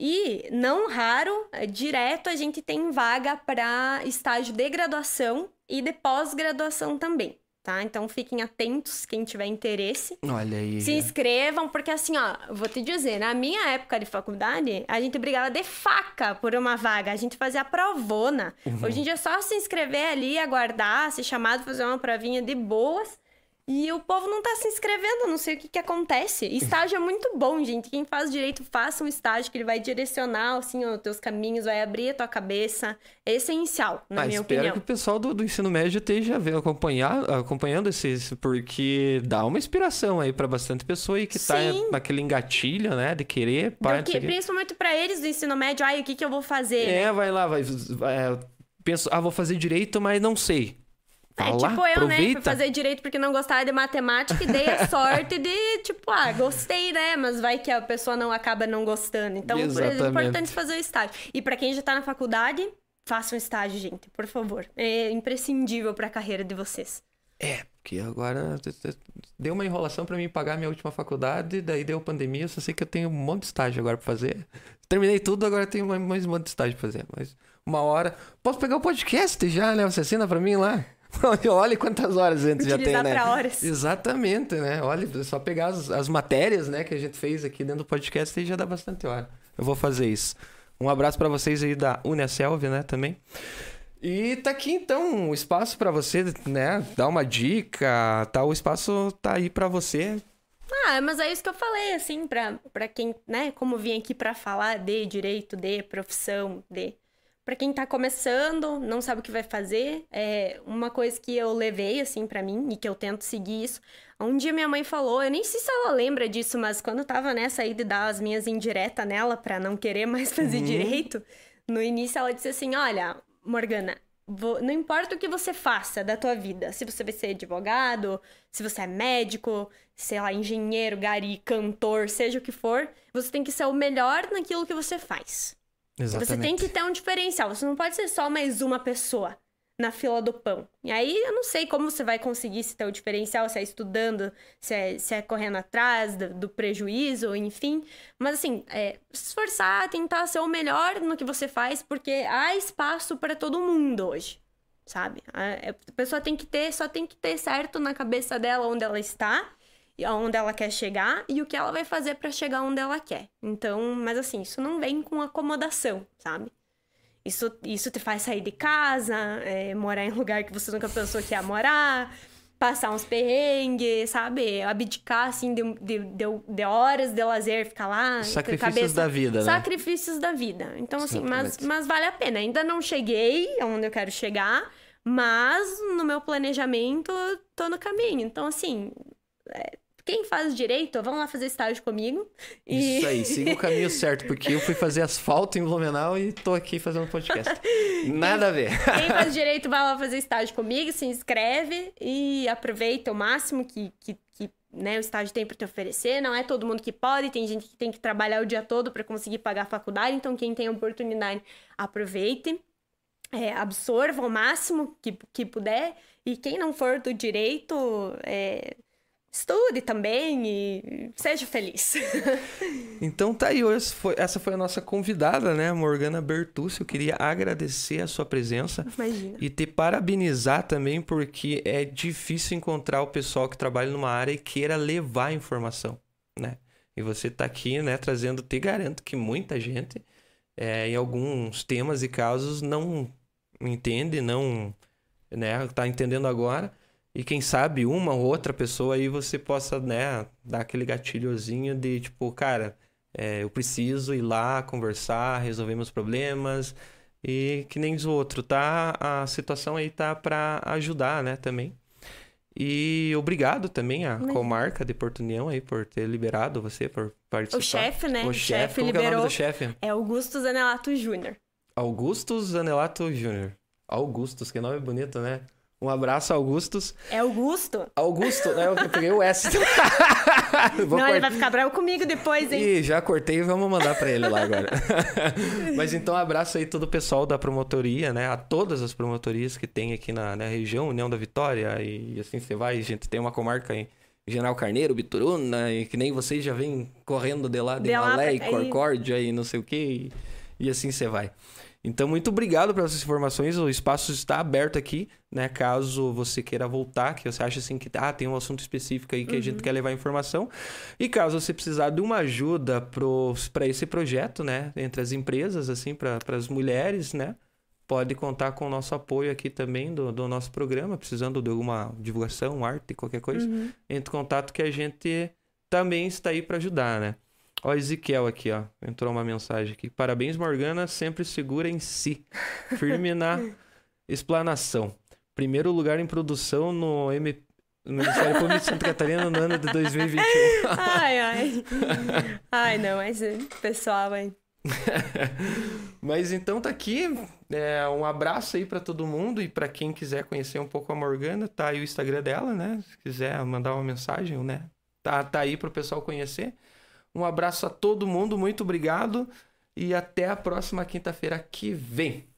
E, não raro, é, direto a gente tem vaga para estágio de graduação e de pós-graduação também tá? Então fiquem atentos, quem tiver interesse. Olha aí. Se inscrevam, porque assim, ó, vou te dizer, na minha época de faculdade, a gente brigava de faca por uma vaga, a gente fazia provona. Uhum. Hoje em dia é só se inscrever ali, aguardar, ser chamado, fazer uma provinha de boas. E o povo não tá se inscrevendo, não sei o que que acontece. Estágio é muito bom, gente. Quem faz direito, faça um estágio que ele vai direcionar, assim, os teus caminhos, vai abrir a tua cabeça. É essencial, na ah, minha espero opinião. que o pessoal do, do ensino médio esteja vendo, acompanhar, acompanhando esses, porque dá uma inspiração aí para bastante pessoa aí que tá Sim. naquele engatilho, né, de querer. Porque, principalmente para eles do ensino médio, ai, o que que eu vou fazer? É, né? vai lá, vai, vai é, penso, ah, vou fazer direito, mas não sei. É tipo eu, aproveita. né? Fui fazer direito porque não gostava de matemática e dei a sorte de, tipo, ah, gostei, né? Mas vai que a pessoa não acaba não gostando. Então, Exatamente. é importante fazer o estágio. E para quem já tá na faculdade, faça um estágio, gente, por favor. É imprescindível para a carreira de vocês. É, porque agora deu uma enrolação para mim pagar minha última faculdade, daí deu pandemia, eu só sei que eu tenho um monte de estágio agora para fazer. Terminei tudo, agora tenho mais um monte de estágio pra fazer. Mas uma hora. Posso pegar o podcast já, né? Você assina pra mim lá? Olha quantas horas antes já tem, né? Horas. Exatamente, né? Olha, é só pegar as, as matérias, né, que a gente fez aqui dentro do podcast e já dá bastante hora. Eu vou fazer isso. Um abraço para vocês aí da Unicelv, né, também. E tá aqui então o espaço para você, né, dar uma dica, tá? O espaço tá aí para você. Ah, mas é isso que eu falei, assim, pra, pra quem, né, como vim aqui para falar de direito, de profissão, de para quem tá começando, não sabe o que vai fazer, é uma coisa que eu levei assim para mim e que eu tento seguir isso. Um dia minha mãe falou, eu nem sei se ela lembra disso, mas quando eu tava nessa aí de dar as minhas indiretas nela para não querer mais fazer uhum. direito, no início ela disse assim: "Olha, Morgana, não importa o que você faça da tua vida, se você vai ser advogado, se você é médico, sei lá, engenheiro, gari, cantor, seja o que for, você tem que ser o melhor naquilo que você faz. Exatamente. Você tem que ter um diferencial. Você não pode ser só mais uma pessoa na fila do pão. E aí eu não sei como você vai conseguir se ter o diferencial, se é estudando, se é, se é correndo atrás do, do prejuízo, enfim. Mas assim, é, se esforçar, tentar ser o melhor no que você faz, porque há espaço para todo mundo hoje. Sabe? A, é, a pessoa tem que ter, só tem que ter certo na cabeça dela onde ela está aonde ela quer chegar e o que ela vai fazer para chegar onde ela quer. Então, mas assim, isso não vem com acomodação, sabe? Isso, isso te faz sair de casa, é, morar em lugar que você nunca pensou que ia morar, passar uns perrengues, sabe? Abdicar, assim, de, de, de, de horas de lazer, ficar lá. Sacrifícios cabeça... da vida, né? Sacrifícios da vida. Então, assim, mas, mas vale a pena. Ainda não cheguei aonde eu quero chegar, mas no meu planejamento tô no caminho. Então, assim, é, quem faz direito, vão lá fazer estágio comigo. E... Isso aí, siga o caminho certo, porque eu fui fazer asfalto em Blumenau e tô aqui fazendo podcast. Nada a ver. Quem faz direito, vai lá fazer estágio comigo, se inscreve e aproveita o máximo que, que, que né, o estágio tem para te oferecer. Não é todo mundo que pode, tem gente que tem que trabalhar o dia todo para conseguir pagar a faculdade, então quem tem a oportunidade, aproveite. É, absorva o máximo que, que puder. E quem não for do direito, é, estude também e seja feliz. então tá aí, essa foi a nossa convidada, né, Morgana Bertucci. Eu queria agradecer a sua presença Imagina. e te parabenizar também, porque é difícil encontrar o pessoal que trabalha numa área e queira levar informação, né? E você tá aqui, né, trazendo, te garanto que muita gente, é, em alguns temas e casos, não entende, não, né, tá entendendo agora e quem sabe uma ou outra pessoa aí você possa, né, dar aquele gatilhozinho de tipo, cara, é, eu preciso ir lá conversar, resolver meus problemas. E que nem o outro, tá? A situação aí tá para ajudar, né, também. E obrigado também à Mas... comarca de Porto União aí por ter liberado você por participar. O chefe, né? O chefe, liberou. É, o nome do chefe? é Augusto Zanelato Júnior. Augusto Zanelato Júnior. Augustus, que nome bonito, né? Um abraço, Augustus. É Augusto? Augusto, né? Eu peguei o S. Não, ele vai ficar bravo comigo depois, hein? Ih, já cortei e vamos mandar para ele lá agora. Mas então, abraço aí todo o pessoal da promotoria, né? A todas as promotorias que tem aqui na, na região, União da Vitória, e assim você vai. A gente tem uma comarca em General Carneiro, Bituruna, e que nem vocês já vêm correndo de lá, de, de Malé e Corcórdia e não sei o que, e, e assim você vai. Então, muito obrigado pelas informações. O espaço está aberto aqui, né? Caso você queira voltar, que você acha assim que ah, tem um assunto específico aí que uhum. a gente uhum. quer levar informação. E caso você precisar de uma ajuda para esse projeto, né? Entre as empresas, assim, para as mulheres, né? Pode contar com o nosso apoio aqui também do, do nosso programa, precisando de alguma divulgação, arte, qualquer coisa. Uhum. Entre em contato que a gente também está aí para ajudar, né? Ó, Ezequiel aqui, ó. Entrou uma mensagem aqui. Parabéns, Morgana. Sempre segura em si. Firme na explanação. Primeiro lugar em produção no MP. No Ministério Público de Santa Catarina no ano de 2021. ai, ai. Ai, não, mas pessoal, hein? mas então tá aqui. É, um abraço aí para todo mundo e para quem quiser conhecer um pouco a Morgana, tá aí o Instagram dela, né? Se quiser mandar uma mensagem, né? Tá, tá aí pro pessoal conhecer. Um abraço a todo mundo, muito obrigado e até a próxima quinta-feira que vem.